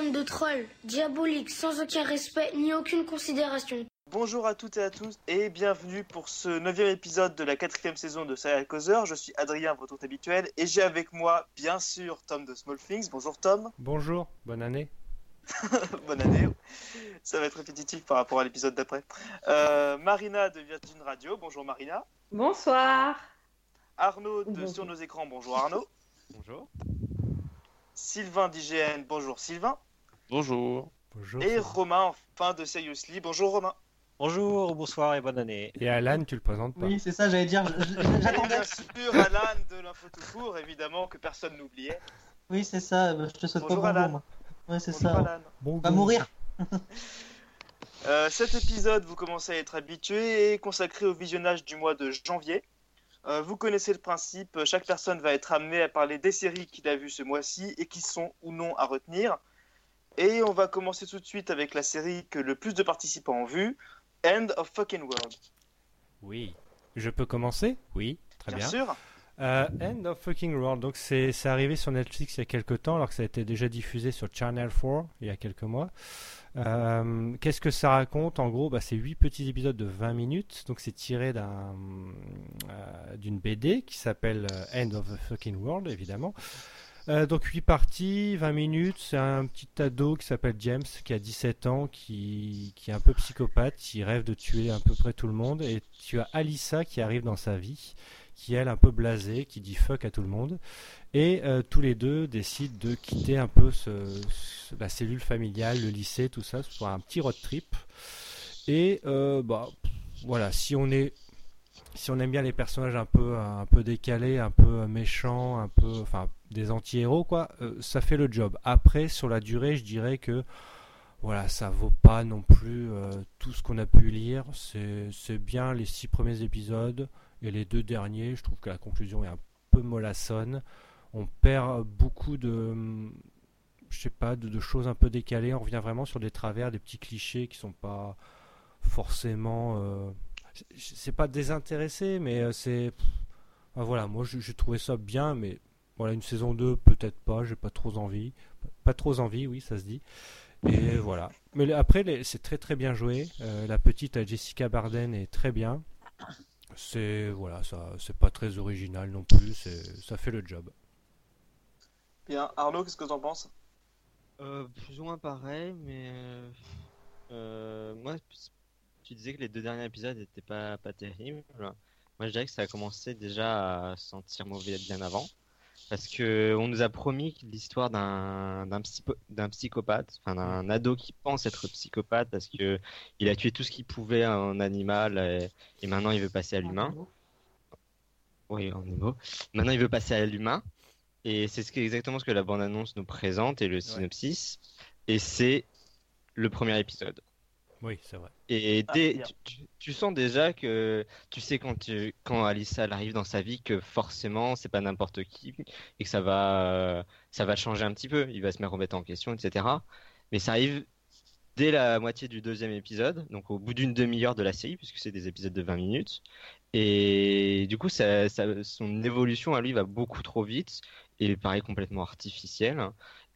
Bande de trolls, diaboliques, sans aucun respect ni aucune considération. Bonjour à toutes et à tous et bienvenue pour ce neuvième épisode de la quatrième saison de Serial Causeur. Je suis Adrien, votre hôte habituel, et j'ai avec moi, bien sûr, Tom de Small Things. Bonjour Tom. Bonjour, bonne année. bonne année. Ça va être répétitif par rapport à l'épisode d'après. Euh, Marina de Virgin Radio. Bonjour Marina. Bonsoir. Arnaud de Sur nos écrans. Bonjour Arnaud. Bonjour. Sylvain d'IGN. Bonjour Sylvain. Bonjour. Bonjour. Et Romain, enfin de Seriously. Bonjour Romain. Bonjour, bonsoir et bonne année. Et Alan, tu le présentes pas Oui, c'est ça, j'allais dire. J'attendais. Bien sûr, Alan de l'info tout court, évidemment, que personne n'oubliait. Oui, c'est ça. bah, Je te souhaite Bonjour, pas bonjour. Alan. moi. Ouais, c'est Bonjour ça. Alan. Bon Va goût. mourir. Euh, cet épisode, vous commencez à être habitué, est consacré au visionnage du mois de janvier. Euh, vous connaissez le principe, chaque personne va être amenée à parler des séries qu'il a vues ce mois-ci et qui sont ou non à retenir. Et on va commencer tout de suite avec la série que le plus de participants ont vue, End of Fucking World. Oui. Je peux commencer? Oui, très bien. sûr. Euh, End of Fucking World. Donc c'est arrivé sur Netflix il y a quelques temps, alors que ça a été déjà diffusé sur Channel 4 il y a quelques mois. Euh, Qu'est-ce que ça raconte? En gros, bah, c'est 8 petits épisodes de 20 minutes. Donc c'est tiré d'un, euh, d'une BD qui s'appelle End of the Fucking World, évidemment. Euh, donc 8 parties, 20 minutes. C'est un petit ado qui s'appelle James, qui a 17 ans, qui, qui est un peu psychopathe, qui rêve de tuer à peu près tout le monde. Et tu as Alissa qui arrive dans sa vie qui elle un peu blasée, qui dit fuck à tout le monde, et euh, tous les deux décident de quitter un peu la cellule familiale, le lycée, tout ça, pour un petit road trip. Et euh, bah voilà, si on est si on aime bien les personnages un peu décalés, un peu méchants, un peu enfin des anti-héros quoi, euh, ça fait le job. Après sur la durée, je dirais que voilà, ça vaut pas non plus euh, tout ce qu'on a pu lire. C'est bien les six premiers épisodes. Et les deux derniers, je trouve que la conclusion est un peu mollassonne. On perd beaucoup de, je sais pas, de, choses un peu décalées. On revient vraiment sur des travers, des petits clichés qui sont pas forcément. euh, c'est- pas désintéressé, mais euh, c'est. Ah, voilà, moi j'ai trouvé ça bien, mais voilà, une saison 2, peut-être pas, j'ai pas trop envie. Pas trop envie, oui, ça se dit. Et voilà. Mais après, c'est très très bien joué. Euh, la petite Jessica Barden est très bien. C'est voilà, ça, c'est pas très original non plus. C'est, ça fait le job. Bien, Arnaud, qu'est-ce que t'en penses? Euh, plus ou moins pareil, mais euh, moi, tu disais que les deux derniers épisodes n'étaient pas, pas terribles. Moi, je dirais que ça a commencé déjà à sentir mauvais bien avant. Parce que on nous a promis l'histoire d'un d'un psychopathe, enfin d'un ado qui pense être psychopathe parce que il a tué tout ce qu'il pouvait en animal et, et maintenant il veut passer à l'humain. Oui, en mots. Maintenant, il veut passer à l'humain. Et c'est ce exactement ce que la bande-annonce nous présente et le synopsis. Et c'est le premier épisode. Oui, c'est vrai. Et Ah, dès, tu, sens déjà que tu sais quand, tu, quand Alissa elle arrive dans sa vie que forcément c'est pas n'importe qui et que ça va, ça va changer un petit peu. Il va se mettre remettre en question, etc. Mais ça arrive dès la moitié du deuxième épisode, donc au bout d'une demi-heure de la série, puisque c'est des épisodes de 20 minutes. Et du coup, ça, ça- son évolution à lui va beaucoup trop vite et paraît complètement artificielle.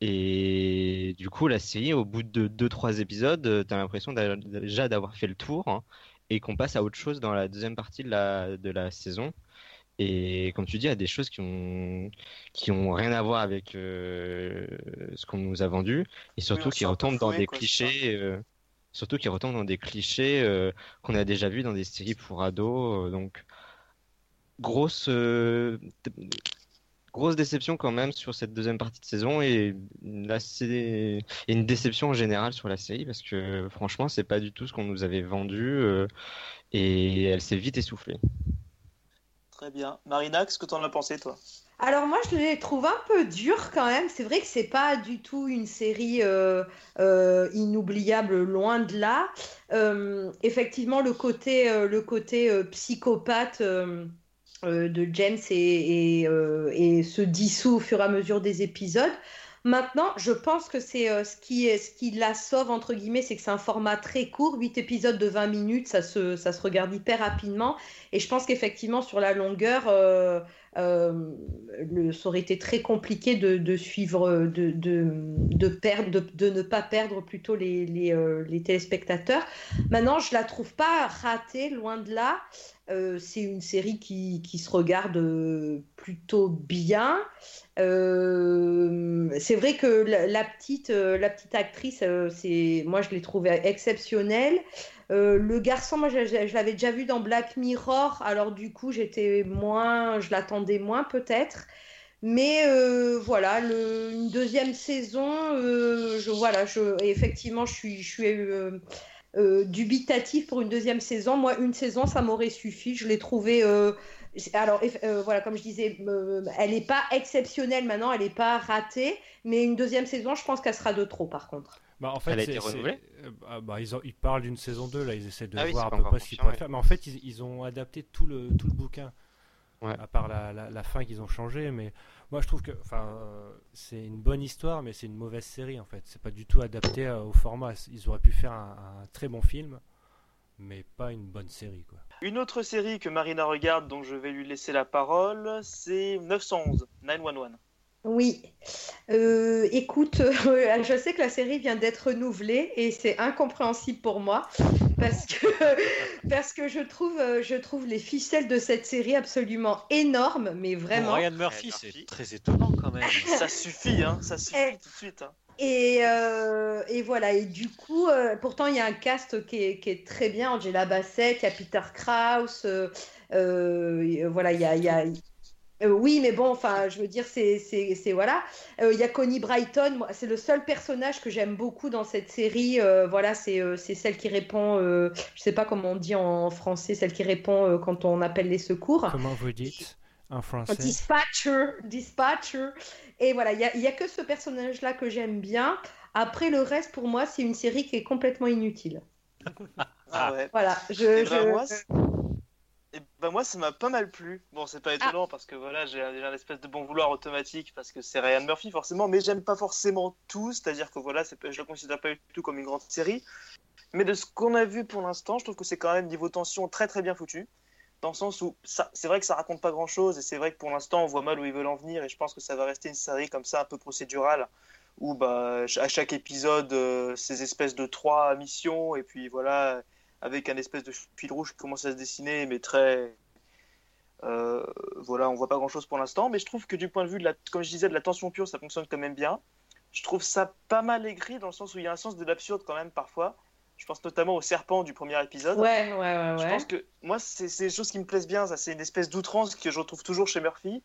Et du coup, la série, au bout de 2-3 épisodes, euh, t'as l'impression déjà d'avoir fait le tour hein, et qu'on passe à autre chose dans la deuxième partie de la, de la saison. Et comme tu dis, il y a des choses qui ont, qui ont rien à voir avec euh, ce qu'on nous a vendu et surtout on qui retombent dans des clichés. euh, surtout qui retombent dans des clichés euh, qu'on a déjà vus dans des séries pour ados. euh, donc, grosse, euh, grosse déception quand même sur cette deuxième partie de saison et là c'est et une déception en général sur la série parce que franchement c'est pas du tout ce qu'on nous avait vendu euh, et elle s'est vite essoufflée. Très bien. Marina, qu'est-ce que t'en as pensé, toi? Alors moi, je les trouve un peu durs quand même. C'est vrai que c'est pas du tout une série euh, euh, inoubliable, loin de là. Euh, effectivement, le côté, euh, le côté euh, psychopathe de James euh, et se dissout au fur et à mesure des épisodes. Maintenant, je pense que c'est euh, ce qui la sauve entre guillemets, c'est que c'est un format très court, 8 épisodes de 20 minutes, ça se, regarde hyper rapidement. Et je pense qu'effectivement sur la longueur, euh, euh, ça aurait été très compliqué de, suivre, de, ne pas perdre plutôt les, téléspectateurs. Maintenant, je la trouve pas ratée, loin de là. C'est une série qui, se regarde plutôt bien. Euh, c'est vrai que la, petite, euh, la petite actrice, euh, c'est, moi je l'ai trouvée exceptionnelle. Le garçon, moi je, l'avais déjà vu dans Black Mirror, alors du coup j'étais moins, je l'attendais moins peut-être. Mais voilà, une deuxième saison, je, voilà, effectivement, je suis, je suis dubitatif pour une deuxième saison. Moi, une saison, ça m'aurait suffi. Je l'ai trouvée. Alors, euh, voilà, comme je disais, euh, elle n'est pas exceptionnelle maintenant, elle n'est pas ratée. Mais une deuxième saison, je pense qu'elle sera de trop, par contre. Bah, en fait, Elle a été renouvelée? euh, bah, bah, ils, ont- ils parlent d'une saison 2, là, ils essaient de Ah voir à peu près ce qu'ils pourraient faire. Mais en fait, ils, ils ont adapté tout le, tout le bouquin, Ouais. à part la, la, la fin qu'ils ont changé. Mais moi, je trouve que enfin, euh, c'est une bonne histoire, mais c'est une mauvaise série, en fait. C'est pas du tout adapté euh, au format. Ils auraient pu faire un, un très bon film, mais pas une bonne série, quoi. Une autre série que Marina regarde, dont je vais lui laisser la parole, c'est 911, 911. Oui. Euh, écoute, euh, je sais que la série vient d'être renouvelée et c'est incompréhensible pour moi parce que, parce que je, trouve, euh, je trouve les ficelles de cette série absolument énormes, mais vraiment. Ryan Murphy, Ryan c'est très étonnant quand même. Ça suffit, hein, ça suffit Eh. tout de suite. hein. Et, euh, et voilà, et du coup, euh, pourtant il y a un cast qui est, très bien, Angela Bassett, il y a Peter Krause, euh, voilà, il y a... oui, mais bon, enfin, je veux dire, c'est, voilà. Il y a Connie Brighton, c'est le seul personnage que j'aime beaucoup dans cette série. voilà, c'est, celle qui répond, je sais pas comment on dit en français, celle qui répond quand on appelle les secours. Comment vous dites? En français Dispatcher, dispatcher. Et voilà, il y a, que ce personnage-là que j'aime bien. Après, le reste, pour moi, c'est une série qui est complètement inutile. Ah Ah. ouais. Voilà, je... Et je- ben moi, et ben moi, ça m'a pas mal plu. Bon, c'est pas étonnant parce que voilà, j'ai un, espèce de bon vouloir automatique parce que c'est Ryan Murphy forcément, mais j'aime pas forcément tout. C'est-à-dire que voilà, je le considère pas du tout comme une grande série. Mais de ce qu'on a vu pour l'instant, je trouve que c'est quand même niveau tension très très bien foutu. Dans le sens où c'est vrai que ça raconte pas grand chose et c'est vrai que pour l'instant on voit mal où ils veulent en venir et je pense que ça va rester une série comme ça un peu procédurale où bah, à chaque épisode euh, ces espèces de trois missions et puis voilà avec un espèce de fil rouge qui commence à se dessiner mais très euh, voilà on voit pas grand chose pour l'instant mais je trouve que du point de vue de la comme je disais de la tension pure ça fonctionne quand même bien. Je trouve ça pas mal écrit dans le sens où il y a un sens de l'absurde quand même parfois je pense notamment au serpent du premier épisode Ouais, ouais, ouais, je ouais. pense que moi, c'est c'est des choses qui me plaisent bien. Ça, c'est une espèce d'outrance que je retrouve toujours chez Murphy.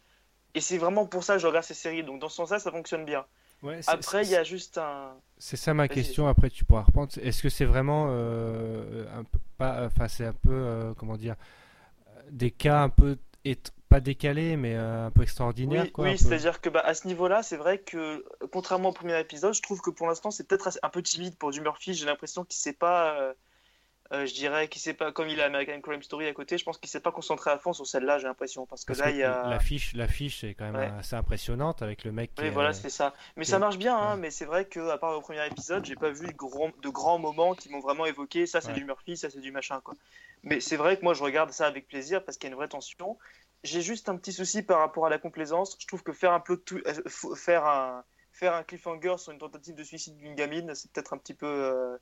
Et c'est vraiment pour ça que je regarde ces séries. Donc, dans ce sens-là, ça fonctionne bien. Ouais, Après, il y a juste un. C'est ça ma question. Après, tu pourras reprendre. Est-ce que c'est vraiment euh, un peu pas, enfin c'est un peu euh, comment dire des cas un peu et- pas décalés mais euh, un peu extraordinaires Oui, oui peu. c'est-à-dire que bah, à ce niveau-là, c'est vrai que, contrairement au premier épisode, je trouve que pour l'instant, c'est peut-être un peu timide pour du Murphy. J'ai l'impression qu'il sait pas. euh, euh, je dirais qu'il sait pas, comme il a American Crime Story à côté, je pense qu'il s'est pas concentré à fond sur celle-là, j'ai l'impression. Parce que Parce là, que il y a. l'affiche, l'affiche est quand même Ouais. assez impressionnante avec le mec Oui, voilà, c'est ça. Mais qui ça marche bien, hein, ouais. mais c'est vrai que à part au premier épisode, j'ai pas vu de, grands- de grands moments qui m'ont vraiment évoqué. Ça, c'est Ouais. du Murphy, ça, c'est du machin, quoi. Mais c'est vrai que moi, je regarde ça avec plaisir parce qu'il y a une vraie tension. J'ai juste un petit souci par rapport à la complaisance. Je trouve que faire un plot euh, f- faire un faire un cliffhanger sur une tentative de suicide d'une gamine, c'est peut-être un petit peu euh,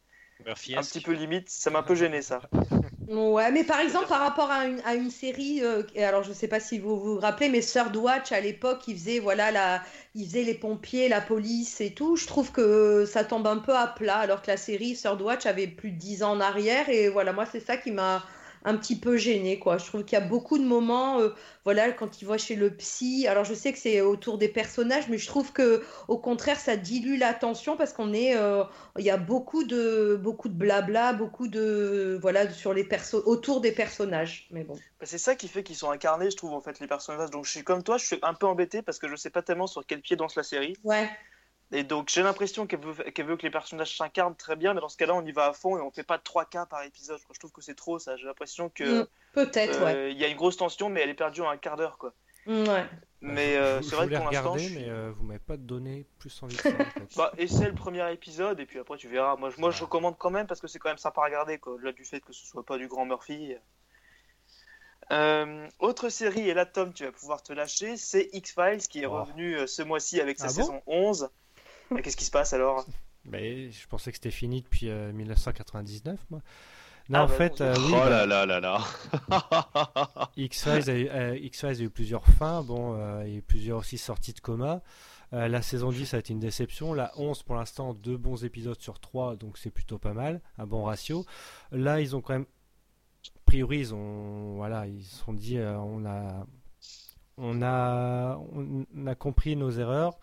un petit peu limite. Ça m'a un peu gêné, ça. Ouais, mais par exemple, par rapport à une, à une série, euh, et alors je sais pas si vous vous rappelez, mais Third Watch à l'époque, il faisait voilà la, il faisait les pompiers, la police et tout. Je trouve que ça tombe un peu à plat, alors que la série Third Watch avait plus de 10 ans en arrière, et voilà, moi c'est ça qui m'a un petit peu gêné quoi. Je trouve qu'il y a beaucoup de moments, euh, voilà, quand il va chez le psy. Alors je sais que c'est autour des personnages, mais je trouve que au contraire ça dilue l'attention parce qu'on est, euh, il y a beaucoup de beaucoup de blabla, beaucoup de voilà sur les persos autour des personnages. Mais bon. Bah, c'est ça qui fait qu'ils sont incarnés, je trouve, en fait, les personnages. Donc, je suis comme toi, je suis un peu embêté parce que je sais pas tellement sur quel pied danse la série. Ouais. Et donc j'ai l'impression qu'elle veut, qu'elle veut que les personnages s'incarnent très bien, mais dans ce cas-là, on y va à fond et on fait pas trois cas par épisode. Je trouve que c'est trop ça. J'ai l'impression que Mm, Peut-être, euh, ouais. il y a une grosse tension, mais elle est perdue en un quart d'heure, quoi. Mm, ouais. Mais euh, c'est vrai que pour l'instant, regarder, je suis- mais euh, vous m'avez pas donné plus envie que ça. en fait. bah, essaie le premier épisode et puis après tu verras. Moi, je, moi, je recommande quand même parce que c'est quand même sympa à regarder, quoi. Au-delà du fait que ce soit pas du grand Murphy. Euh, autre série, et là Tom, tu vas pouvoir te lâcher, c'est X-Files qui est Oh. revenu euh, ce mois-ci avec sa Ah bon? saison 11. Qu'est-ce qui se passe alors? Mais je pensais que c'était fini depuis euh, 1999, moi. Non, Ah, en bah fait, euh, oui, oh bah, là là là là. X-Files a, eu- euh, a eu plusieurs fins, bon, euh, il y a eu plusieurs aussi sorties de coma. Euh, la saison 10 a été une déception. La 11, pour l'instant, deux bons épisodes sur trois, donc c'est plutôt pas mal, un bon ratio. Là, ils ont quand même, a priori, ils ont, voilà, ils se sont dit, euh, on a, on a, on a compris nos erreurs.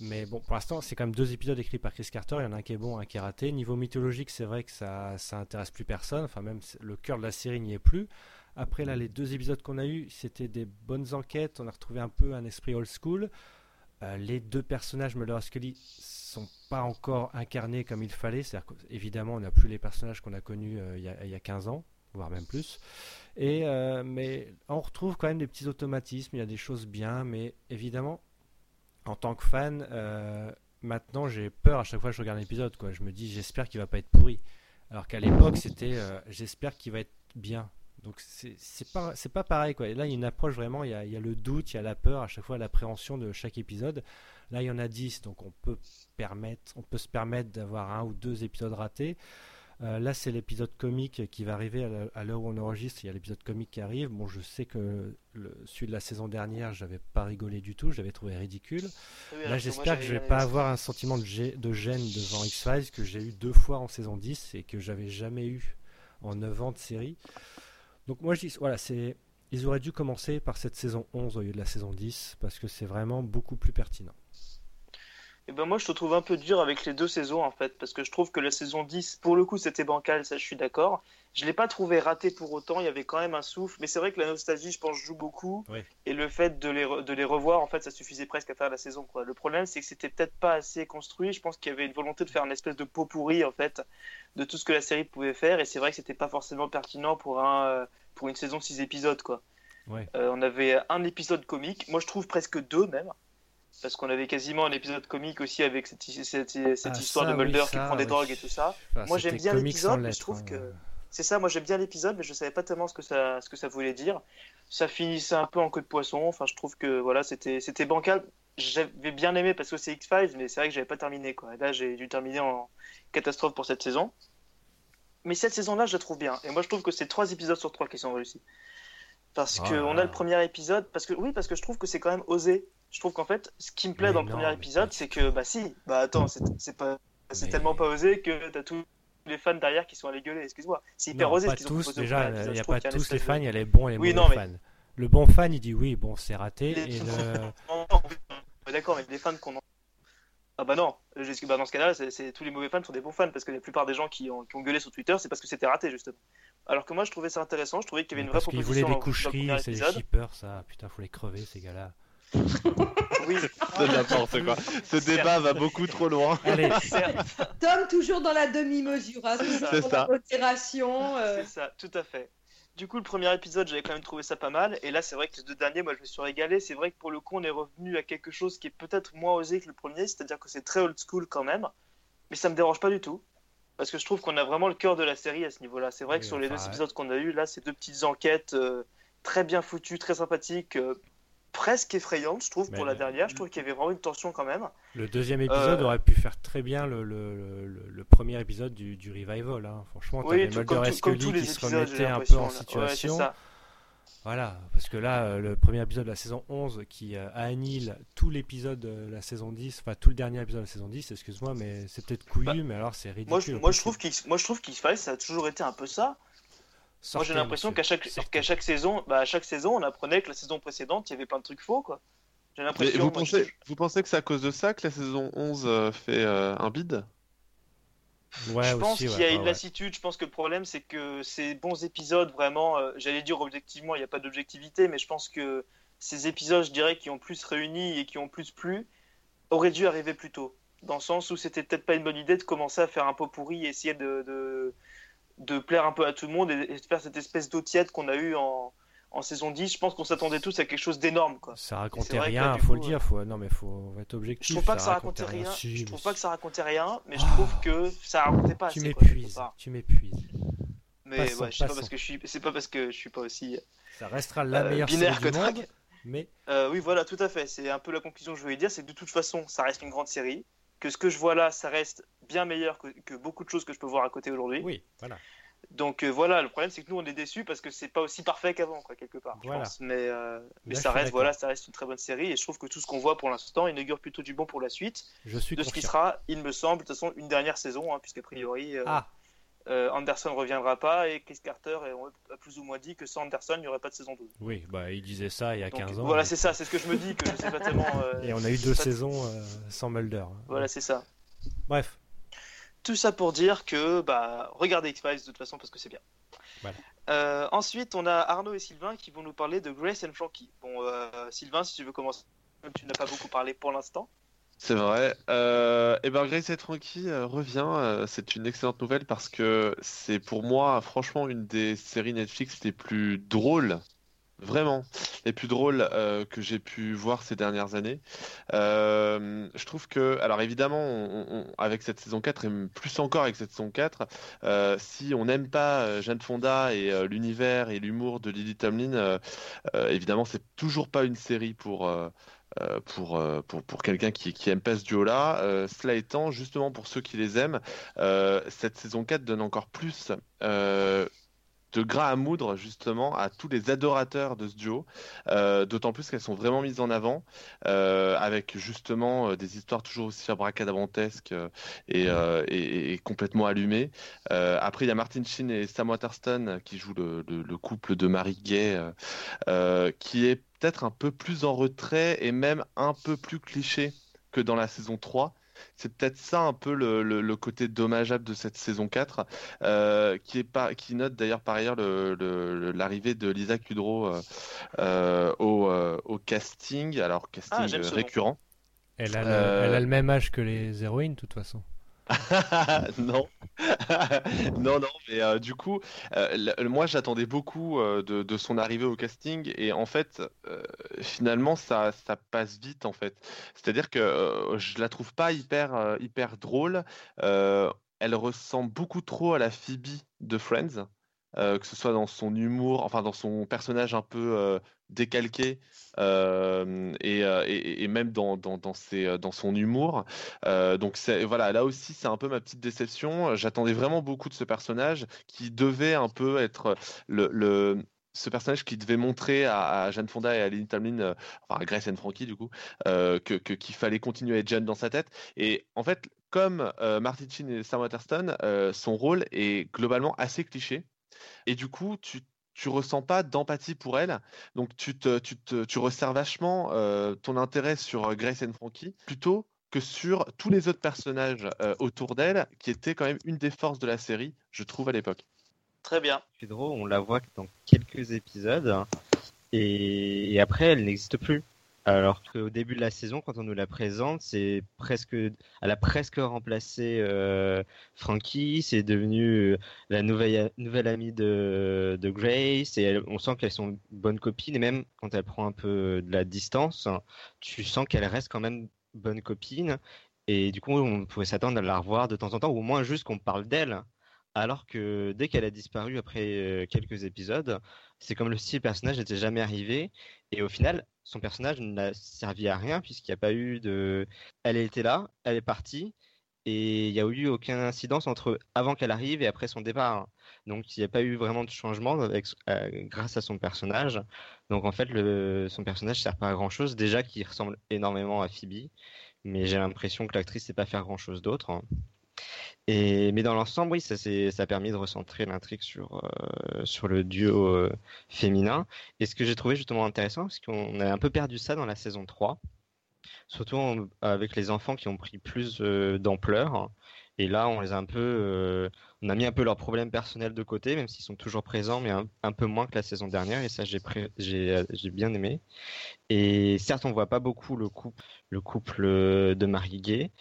Mais bon, pour l'instant, c'est quand même deux épisodes écrits par Chris Carter. Il y en a un qui est bon, un qui est raté. Niveau mythologique, c'est vrai que ça, ça intéresse plus personne. Enfin, même le cœur de la série n'y est plus. Après, là, les deux épisodes qu'on a eus, c'était des bonnes enquêtes. On a retrouvé un peu un esprit old school. Euh, les deux personnages, Mulder et Scully, sont pas encore incarnés comme il fallait. C'est-à-dire qu'évidemment, on n'a plus les personnages qu'on a connus euh, il y, a, il y a 15 ans, voire même plus. Et, euh, mais on retrouve quand même des petits automatismes. Il y a des choses bien, mais évidemment, en tant que fan, euh, maintenant j'ai peur à chaque fois que je regarde un épisode. Quoi. Je me dis, j'espère qu'il va pas être pourri. Alors qu'à l'époque, c'était, euh, j'espère qu'il va être bien. Donc c'est pas pas pareil quoi. Et là il y a une approche vraiment, il y a, il y a le doute, il y a la peur, à chaque fois l'appréhension de chaque épisode. Là il y en a 10, donc on peut permettre, on peut se permettre d'avoir un ou deux épisodes ratés. Euh, là c'est l'épisode comique qui va arriver à l'heure où on enregistre. Il y a l'épisode comique qui arrive. Bon je sais que le, celui de la saison dernière j'avais pas rigolé du tout, j'avais trouvé ridicule. Oui, Là, j'espère que je j'avais vais pas avoir un sentiment de, gê- de gêne devant X-Files que j'ai eu deux fois en saison 10 et que j'avais jamais eu en 9 ans de série. Donc, moi, je dis, voilà, c'est. Ils auraient dû commencer par cette saison 11 au lieu de la saison 10 parce que c'est vraiment beaucoup plus pertinent. Et ben moi je te trouve un peu dur avec les deux saisons en fait, parce que je trouve que la saison 10, pour le coup c'était bancal, ça je suis d'accord. Je l'ai pas trouvé raté pour autant, il y avait quand même un souffle, mais c'est vrai que la nostalgie je pense joue beaucoup, Oui. et le fait de les, re- de les revoir en fait ça suffisait presque à faire la saison quoi. Le problème c'est que c'était peut-être pas assez construit, je pense qu'il y avait une volonté de faire une espèce de pot pourri en fait de tout ce que la série pouvait faire, et c'est vrai que c'était pas forcément pertinent pour, un, euh, pour une saison 6 épisodes quoi. Ouais. Euh, on avait un épisode comique, moi je trouve presque deux même. Parce qu'on avait quasiment un épisode comique aussi avec cette, cette, cette Ah, histoire ça, de oui, Mulder qui prend des oui. drogues et tout ça. Enfin, Moi, j'aime bien l'épisode, mais je trouve hein. que- C'est ça, moi j'aime bien l'épisode, mais je savais pas tellement ce que ça, ce que ça voulait dire. Ça finissait un peu en queue de poisson. Enfin, je trouve que voilà, c'était, c'était bancal. J'avais bien aimé parce que c'est X-Files, mais c'est vrai que j'avais pas terminé quoi. Et là, j'ai dû terminer en catastrophe pour cette saison. Mais cette saison-là, je la trouve bien. Et moi, je trouve que c'est trois épisodes sur trois qui sont réussis. Parce Oh que là on là. a le premier épisode, parce que oui, parce que je trouve que c'est quand même osé. Je trouve qu'en fait, ce qui me plaît Mais dans le premier épisode, c'est que bah si, bah attends, c'est pas, Mais- tellement pas osé que t'as tous les fans derrière qui sont allés gueuler. Excuse-moi, c'est hyper Non, osé pas ce qu'ils ont proposé déjà, il n'y a pas tous les fans, il y a les bons et les Oui, mauvais non, mais- fans. Le bon fan, il dit oui, bon, c'est raté. Les- Et le... D'accord, mais les fans qu'on en- Ah bah non, bah dans ce cas-là, c'est tous les mauvais fans sont des bons fans parce que la plupart des gens qui ont, qui ont gueulé sur Twitter, c'est parce que c'était raté justement. Alors que moi, je trouvais ça intéressant. Je trouvais qu'il y avait une vraie Parce voulaient proposition des dans- dans le coucheries, c'est des shippers, ça. Putain, faut les crever, ces gars-là. Oui, C'est n'importe quoi. Ce débat va beaucoup trop loin. Allez, certes, Tom, toujours dans la demi-mesure, hein, C'est ça. euh. c'est ça, tout à fait. Du coup, le premier épisode, j'avais quand même trouvé ça pas mal. Et là, c'est vrai que les deux derniers, moi, je me suis régalé. C'est vrai que pour le coup, on est revenu à quelque chose qui est peut-être moins osé que le premier, c'est-à-dire que c'est très old school quand même. Mais ça me dérange pas du tout. Parce que je trouve qu'on a vraiment le cœur de la série à ce niveau-là. C'est vrai que sur les enfin, deux épisodes qu'on a eu, là, c'est deux petites enquêtes euh, très bien foutues, très sympathiques, euh, presque effrayantes, je trouve, Mais pour la dernière. Je trouve qu'il y avait vraiment une tension quand même. le deuxième épisode Euh, aurait pu faire très bien le, le, le- le- le premier épisode du, du revival. hein. Franchement, Oui, tout, Mulder et Scully qui se remettaient un peu en. Ouais, situation. Voilà, parce que là, euh, le premier épisode de la saison 11 qui euh, annihile tout l'épisode de la saison 10, enfin tout le dernier épisode de la saison 10, excuse-moi, mais c'est peut-être couillu, Bah, mais alors c'est ridicule. Moi, je, moi, trouve qu'il moi, je trouve qu'X-Files, ça a toujours été un peu ça. Moi, j'ai l'impression qu'à chaque, sortez. qu'à chaque saison, bah, à chaque saison, on apprenait que la saison précédente, il y avait plein de trucs faux, quoi. J'ai Mais l'impression. vous moi, pensez, que- vous pensez que c'est à cause de ça que la saison 11 euh, fait euh, un bide? Ouais, je pense qu'il y a ouais, une ouais. lassitude. Je pense que le problème, c'est que ces bons épisodes, vraiment, euh, j'allais dire objectivement, il n'y a pas d'objectivité, mais je pense que ces épisodes, je dirais, qui ont plus réuni et qui ont plus plu, auraient dû arriver plus tôt. Dans le sens où c'était peut-être pas une bonne idée de commencer à faire un pot pourri et essayer de, de, de plaire un peu à tout le monde et, et de faire cette espèce d'eau tiède qu'on a eu en, en saison 10. Je pense qu'on s'attendait tous à quelque chose d'énorme, quoi. Ça racontait rien, là, du faut coup, le dire, faut... non mais faut être objectif. Je trouve pas que ça racontait racontait rien. Si, je mais trouve pas que ça racontait rien, mais je Ah. trouve que ça racontait pas Tu assez. m'épuises, tu m'épuises. Mais Passons, ouais, je sais pas parce que je suis, c'est pas parce que je suis pas aussi Ça restera la euh, meilleure binaire série que du monde, mais Euh, oui, voilà, tout à fait. C'est un peu la conclusion que je voulais dire, c'est que de toute façon, ça reste une grande série. Que ce que je vois là, ça reste bien meilleur que, que beaucoup de choses que je peux voir à côté aujourd'hui. oui, voilà. Donc euh, voilà, le problème c'est que nous on est déçus parce que c'est pas aussi parfait qu'avant, quoi, quelque part. je Voilà. pense. Mais, euh, mais Là, je ça reste, voilà, ça reste une très bonne série et je trouve que tout ce qu'on voit pour l'instant inaugure plutôt du bon pour la suite. Je suis De ce qui sera, il me semble, de toute façon, une dernière saison, hein, puisqu'a priori euh, Ah, euh, Anderson reviendra pas et Chris Carter a plus ou moins dit que sans Anderson il n'y aurait pas de saison 12. oui, bah il disait ça il y a Donc, 15 ans. voilà, c'est ça, c'est ce que je me dis, que je sais pas tellement. euh, Et on a eu deux saisons euh, sans Mulder. Voilà, c'est ça. Bref, Tout ça pour dire que bah, regardez X-Files de toute façon parce que c'est bien. Voilà. Ensuite, on a Arnaud et Sylvain qui vont nous parler de Grace and Frankie. Bon, Sylvain, si tu veux commencer, même tu n'as pas beaucoup parlé pour l'instant. C'est vrai. Euh, et ben Grace et Frankie euh, revient. euh, c'est une excellente nouvelle parce que c'est pour moi franchement une des séries Netflix les plus drôles, vraiment les plus drôles euh, que j'ai pu voir ces dernières années. Je trouve que, alors évidemment, avec cette saison 4 et plus encore avec cette saison 4, euh, si on n'aime pas Jane Fonda et l'univers et l'humour de Lily Tomlin, évidemment, c'est toujours pas une série pour euh, pour, euh, pour, pour quelqu'un qui, qui aime pas ce duo-là. Euh, cela étant, justement pour ceux qui les aiment, euh, cette saison 4 donne encore plus euh, de gras à moudre justement à tous les adorateurs de ce duo, euh, d'autant plus qu'elles sont vraiment mises en avant euh, avec justement euh, des histoires toujours aussi abracadabrantesques euh, et, et- complètement allumées. Après, il y a Martin Sheen et Sam Waterston qui jouent le, le- le couple de Marie Gay, qui est peut-être un peu plus en retrait et même un peu plus cliché que dans la saison 3. C'est peut-être ça un peu le, le- le côté dommageable de cette saison 4, euh, qui, est pas, qui note d'ailleurs par ailleurs le- le- le- l'arrivée de Lisa Kudrow euh, euh, au, euh, au casting, alors casting Ah, récurrent. elle a, le, Euh, elle a le même âge que les héroïnes, de toute façon. non, non, non, mais euh, du coup, euh, moi j'attendais beaucoup euh, de, de son arrivée au casting et en fait, finalement, ça, ça passe vite en fait. C'est-à-dire que je la trouve pas hyper, hyper drôle. Elle ressemble beaucoup trop à la Phoebe de Friends, euh, que ce soit dans son humour, enfin dans son personnage un peu euh, décalqué euh, et, et- même dans, dans, ses- dans son humour. Donc voilà, là aussi c'est un peu ma petite déception. J'attendais vraiment beaucoup de ce personnage qui devait un peu être le, le- ce personnage qui devait montrer à, à Jeanne Fonda et à Lily Tomlin, euh, enfin à Grace and Frankie du coup, euh, que qu'il fallait continuer à être jeune dans sa tête. Et en fait, comme euh, Martin Sheen et Sam Waterston, son rôle est globalement assez cliché. Et du coup, tu tu ressens pas d'empathie pour elle, donc tu te, tu te, tu resserres vachement euh, ton intérêt sur Grace and Frankie plutôt que sur tous les autres personnages euh, autour d'elle, qui étaient quand même une des forces de la série, je trouve à l'époque. Très bien. Pedro, on la voit dans quelques épisodes et, et après elle n'existe plus. Alors qu'au début de la saison, quand on nous la présente, c'est presque, elle a presque remplacé euh, Frankie, c'est devenu euh, la nouvelle, nouvelle amie de, Grace et on sent qu'elles sont bonnes copines. Et même quand elle prend un peu de la distance, tu sens qu'elle reste quand même bonne copine et du coup on pouvait s'attendre à la revoir de temps en temps ou au moins juste qu'on parle d'elle. Alors que dès qu'elle a disparu après euh, quelques épisodes, c'est comme si le personnage n'était jamais arrivé. Et au final, son personnage n'a servi à rien puisqu'il n'y a pas eu de. Elle était là, elle est partie, et il n'y a eu aucune incidence entre avant qu'elle arrive et après son départ. Donc il n'y a pas eu vraiment de changement avec, euh, grâce à son personnage. Donc en fait, son personnage ne sert pas à grand chose. Déjà qu'il ressemble énormément à Phoebe, mais j'ai l'impression que l'actrice ne sait pas faire grand chose d'autre. Mais dans l'ensemble, oui, ça, ça a permis de recentrer l'intrigue sur, euh, sur le duo euh, féminin. Et ce que j'ai trouvé justement intéressant, c'est qu'on a un peu perdu ça dans la saison 3, surtout avec les enfants qui ont pris plus euh, d'ampleur. Et là, on les a un peu, on a mis un peu leurs problèmes personnels de côté, même s'ils sont toujours présents, mais un, peu moins que la saison dernière. Et ça, j'ai euh, j'ai bien aimé. Et certes, on voit pas beaucoup le couple, le couple de Marie Gay.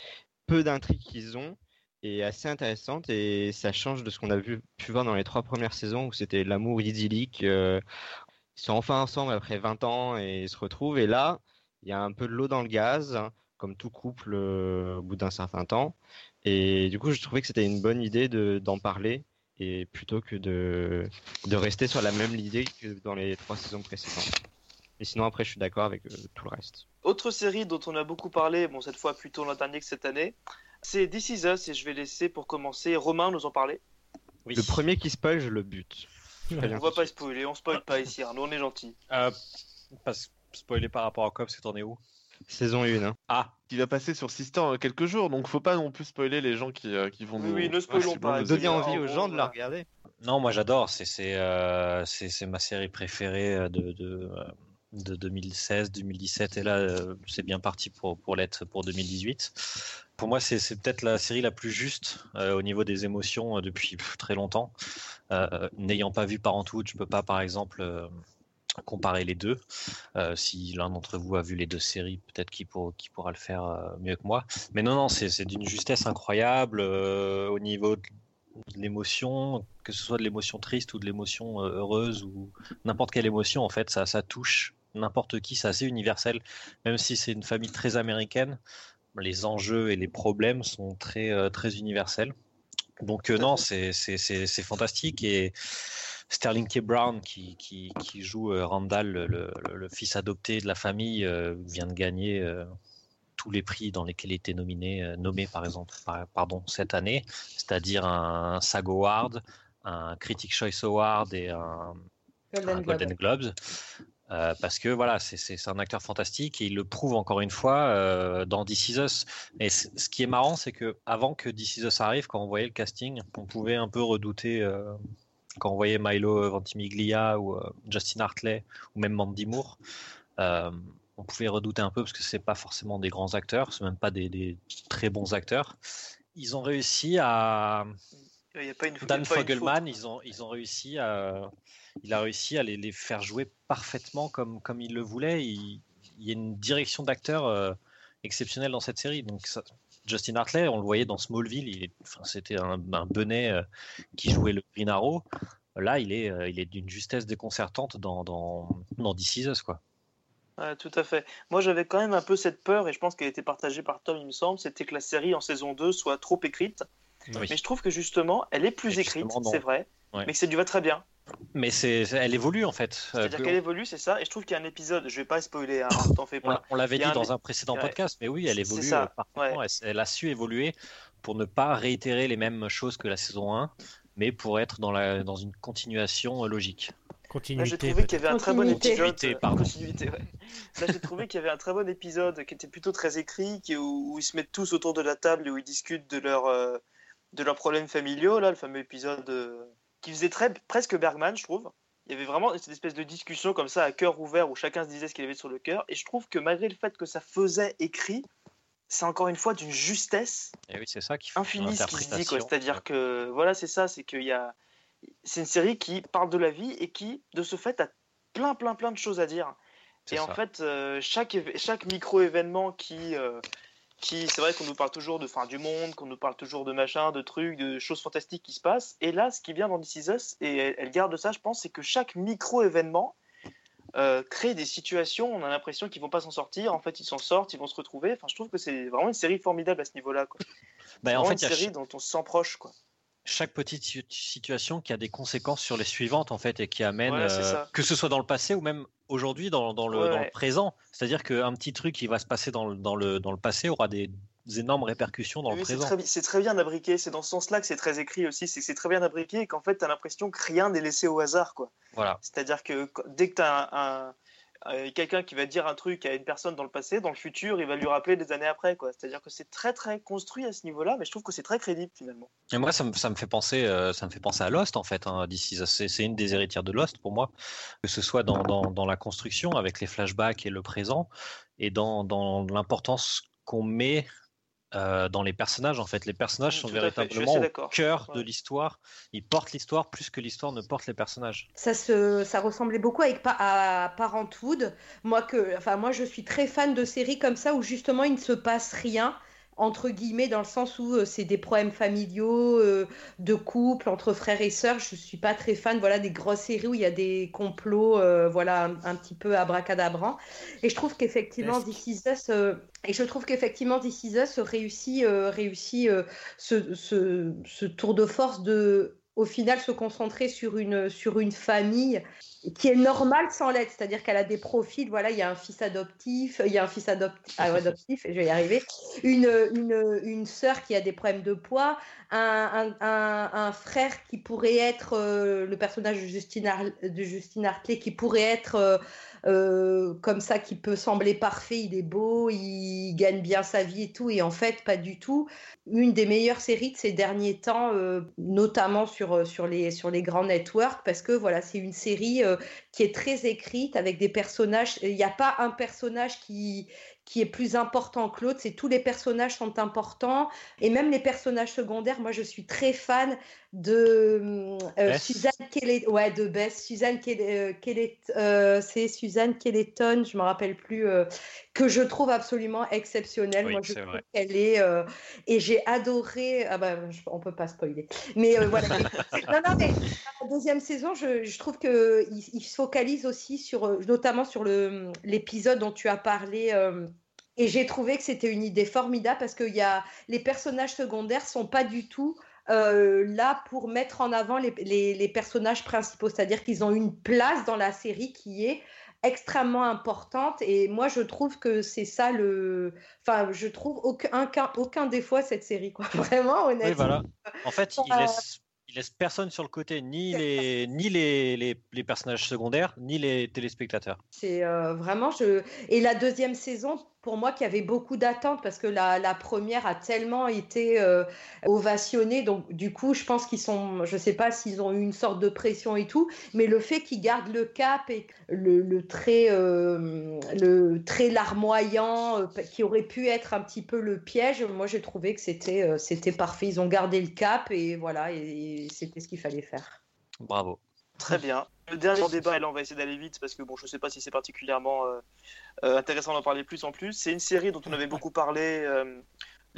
Peu d'intrigues qu'ils ont est assez intéressante et ça change de ce qu'on a vu, pu voir dans les trois premières saisons où c'était l'amour idyllique. euh, ils sont enfin ensemble après 20 ans et ils se retrouvent. Et là, il y a un peu de l'eau dans le gaz, hein, comme tout couple euh, au bout d'un certain temps. Et du coup, je trouvais que c'était une bonne idée de, d'en parler et plutôt que de, de rester sur la même idée que dans les trois saisons précédentes. Et sinon, après, je suis d'accord avec euh, tout le reste. Autre série dont on a beaucoup parlé, bon cette fois plutôt l'an dernier que cette année, c'est This Is Us et je vais laisser pour commencer Romain nous en parler. Le premier qui spoil, je le bute. Bien. On va pas spoiler, on spoil pas ici, Arnaud, on est gentil. Euh, parce spoiler par rapport à quoi Parce que t'en es où? Saison 1. Hein. Ah, Qui va passer sur Sister en quelques jours, donc faut pas non plus spoiler les gens qui, euh, qui vont Oui, nous. oui, ne spoilons possiblement pas. Donner Euh, envie en aux gens de la regarder. non, moi j'adore. C'est c'est euh, ma série préférée euh, de de, euh, de 2016, 2017 et là euh, c'est bien parti pour pour l'être pour 2018. Pour moi, c'est peut-être la série la plus juste euh, au niveau des émotions euh, depuis très longtemps. N'ayant pas vu Parenthood, je peux pas par exemple comparer les deux. Si l'un d'entre vous a vu les deux séries, peut-être qu'il pour- pourra le faire mieux que moi. Mais non, non, c'est d'une justesse incroyable au niveau de l'émotion, que ce soit de l'émotion triste ou de l'émotion heureuse ou n'importe quelle émotion, en fait, ça, ça touche n'importe qui, c'est assez universel. Même si c'est une famille très américaine, les enjeux et les problèmes sont très, euh, très universels. Donc euh, non, c'est fantastique et Sterling K. Brown qui, qui, qui joue euh, Randall, le, le- le fils adopté de la famille, euh, vient de gagner tous les prix dans lesquels il était nominé, nommé par exemple, par- pardon, cette année, c'est-à-dire un SAG Award, un Critic Choice Award et un, Golden un Globe. Golden Globes. Euh, parce que voilà, c'est- un acteur fantastique et il le prouve encore une fois euh, dans This Is Us. Et ce qui est marrant, c'est que avant que This Is Us arrive, quand on voyait le casting, on pouvait un peu redouter euh, quand on voyait Milo Ventimiglia ou Justin Hartley ou même Mandy Moore. on pouvait redouter un peu parce que c'est pas forcément des grands acteurs, c'est même pas des très bons acteurs. Ils ont réussi à, Il y a pas une il y a Dan Fogelman, ils ont, ils ont réussi à, il a réussi à les, les faire jouer parfaitement comme, comme il le voulait. Il, il y a une direction d'acteur euh, exceptionnelle dans cette série. Donc ça- Justin Hartley, on le voyait dans Smallville, enfin, c'était un, un benet euh, qui jouait le Green Arrow. Là, il est, euh, il est d'une justesse déconcertante dans, dans, dans This Is Us, quoi. Ouais, tout à fait. Moi, j'avais quand même un peu cette peur, et je pense qu'elle était partagée par Tom, il me semble, c'était que la série en saison 2 soit trop écrite. Oui. Mais je trouve que justement, elle est plus Et écrite, c'est vrai, Ouais. mais que ça lui va très bien. Mais c'est, elle évolue en fait. Euh, C'est-à-dire que- qu'elle évolue, c'est ça, et je trouve qu'il y a un épisode, je vais pas spoiler, hein, t'en fais on, pas. on l'avait dit un- dans un précédent Ouais. podcast, mais oui, elle C'est évolue ça, euh. Elle, elle a su évoluer pour ne pas réitérer les mêmes choses que la saison 1, mais pour être dans, la, dans une continuation euh, logique. Là, Continuité. j'ai trouvé qu'il y avait un très bon Continuité. épisode. Continuité, ouais. Là, j'ai trouvé qu'il y avait un très bon épisode qui était plutôt très écrit, qui, où, où ils se mettent tous autour de la table et où ils discutent de, leur, euh, de leurs problèmes familiaux. Là, le fameux épisode euh, qui faisait très, presque Bergman, je trouve. Il y avait vraiment cette espèce de discussion comme ça à cœur ouvert où chacun se disait ce qu'il avait sur le cœur. Et je trouve que malgré le fait que ça faisait écrit, c'est encore une fois d'une justesse Et oui, c'est ça qui fait infini ce qui se dit. C'est-à-dire que voilà, c'est ça, c'est qu'il y a, c'est une série qui parle de la vie et qui, de ce fait, a plein, plein, plein de choses à dire. Et en fait, euh, chaque chaque micro événement qui, euh, qui, c'est vrai qu'on nous parle toujours de fin du monde, qu'on nous parle toujours de machin, de trucs, de choses fantastiques qui se passent. Et là, ce qui vient dans This Is Us, et elle, elle garde ça, je pense, c'est que chaque micro événement euh, crée des situations. On a l'impression qu'ils vont pas s'en sortir. En fait, ils s'en sortent, ils vont se retrouver. Enfin, je trouve que c'est vraiment une série formidable à ce niveau-là. Quoi. C'est en fait, une série dont on se sent proche, quoi. Chaque petite si- situation qui a des conséquences sur les suivantes en fait et qui amène c'est euh, que ce soit dans le passé ou même aujourd'hui dans, dans le, Ouais, dans le ouais. présent. C'est-à-dire qu'un petit truc qui va se passer dans le, dans le, dans le passé aura des énormes répercussions dans Oui, le c'est présent. c'est très bien abriqué. C'est dans ce sens-là que c'est très écrit aussi. C'est que c'est très bien abriqué et qu'en fait, tu as l'impression que rien n'est laissé au hasard. quoi. Voilà. C'est-à-dire que quand- dès que tu as un, un- euh, quelqu'un qui va dire un truc à une personne dans le passé, dans le futur, il va lui rappeler des années après. quoi. C'est-à-dire que c'est très très construit à ce niveau-là, mais je trouve que c'est très crédible finalement. Et moi, ça me, ça me fait penser, euh, ça me fait penser à Lost en fait. Hein, c'est une des héritières de Lost pour moi, que ce soit dans, dans, dans la construction avec les flashbacks et le présent, et dans, dans l'importance qu'on met euh, dans les personnages. En fait, les personnages sont véritablement au cœur de l'histoire. Ils portent l'histoire plus que l'histoire ne porte les personnages. Ça, se, ça ressemblait beaucoup avec, Pa- à Parenthood. Moi, que, enfin, moi, je suis très fan de séries comme ça où justement il ne se passe rien, entre guillemets, dans le sens où euh, c'est des problèmes familiaux, euh, de couple, entre frères et sœurs. Je ne suis pas très fan voilà, des grosses séries où il y a des complots euh, voilà, un, un petit peu abracadabrants. Et je trouve qu'effectivement. This Is Us, et je trouve qu'effectivement, This Is Us réussit, réussit ce, ce, ce tour de force de au final se concentrer sur une, sur une famille qui est normale sans l'être, c'est-à-dire qu'elle a des profils, voilà, il y a un fils adoptif, il y a un fils adoptif, ah, adoptif je vais y arriver, une, une, une sœur qui a des problèmes de poids, un, un, un frère qui pourrait être euh, le personnage de Justine, Ar de Justine Hartley, qui pourrait être euh, euh, comme ça, qui peut sembler parfait, il est beau, il gagne bien sa vie et tout, et en fait, pas du tout. Une des meilleures séries de ces derniers temps, notamment sur, sur, les, sur les grands networks, parce que voilà, c'est une série euh, qui est très écrite avec des personnages. Il n'y a pas un personnage qui, qui est plus important que l'autre. C'est tous les personnages sont importants et même les personnages secondaires. Moi, je suis très fan de euh, Suzanne Kelly, ouais, de Bess, Suzanne Kelly, euh, c'est Suzanne Kellyton, je me rappelle plus, euh, que je trouve absolument exceptionnelle. Oui, Moi, je trouve qu'elle est euh, et j'ai adoré. Ah bah, je- on peut pas spoiler, mais euh, voilà. non, non, mais la deuxième saison, je, je trouve que il, il se focalise aussi sur, euh, notamment sur le l'épisode dont tu as parlé. euh, et j'ai trouvé que c'était une idée formidable parce que y a, les personnages secondaires sont pas du tout euh, là pour mettre en avant les, les- les personnages principaux. C'est-à-dire qu'ils ont une place dans la série qui est extrêmement importante. Et moi, je trouve que c'est ça le. Enfin, je trouve aucun, aucun, défaut à cette série. Quoi. Vraiment, honnêtement. Oui, voilà. En fait, il Euh, laisse, il laisse personne sur le côté, ni les, ni les, les, les personnages secondaires, ni les téléspectateurs. C'est euh, vraiment je et la deuxième saison pour moi qui avait beaucoup d'attentes parce que la, la première a tellement été euh, ovationnée donc du coup je pense qu'ils sont je sais pas s'ils ont eu une sorte de pression et tout mais le fait qu'ils gardent le cap et le, le trait euh, le trait larmoyant euh, qui aurait pu être un petit peu le piège moi j'ai trouvé que c'était euh, c'était parfait ils ont gardé le cap et voilà et, et c'était ce qu'il fallait faire Bravo. Très bien. Le dernier débat, et là on va essayer d'aller vite parce que bon, je sais pas si c'est particulièrement euh, euh, intéressant d'en parler plus en plus. C'est une série dont on avait beaucoup parlé euh,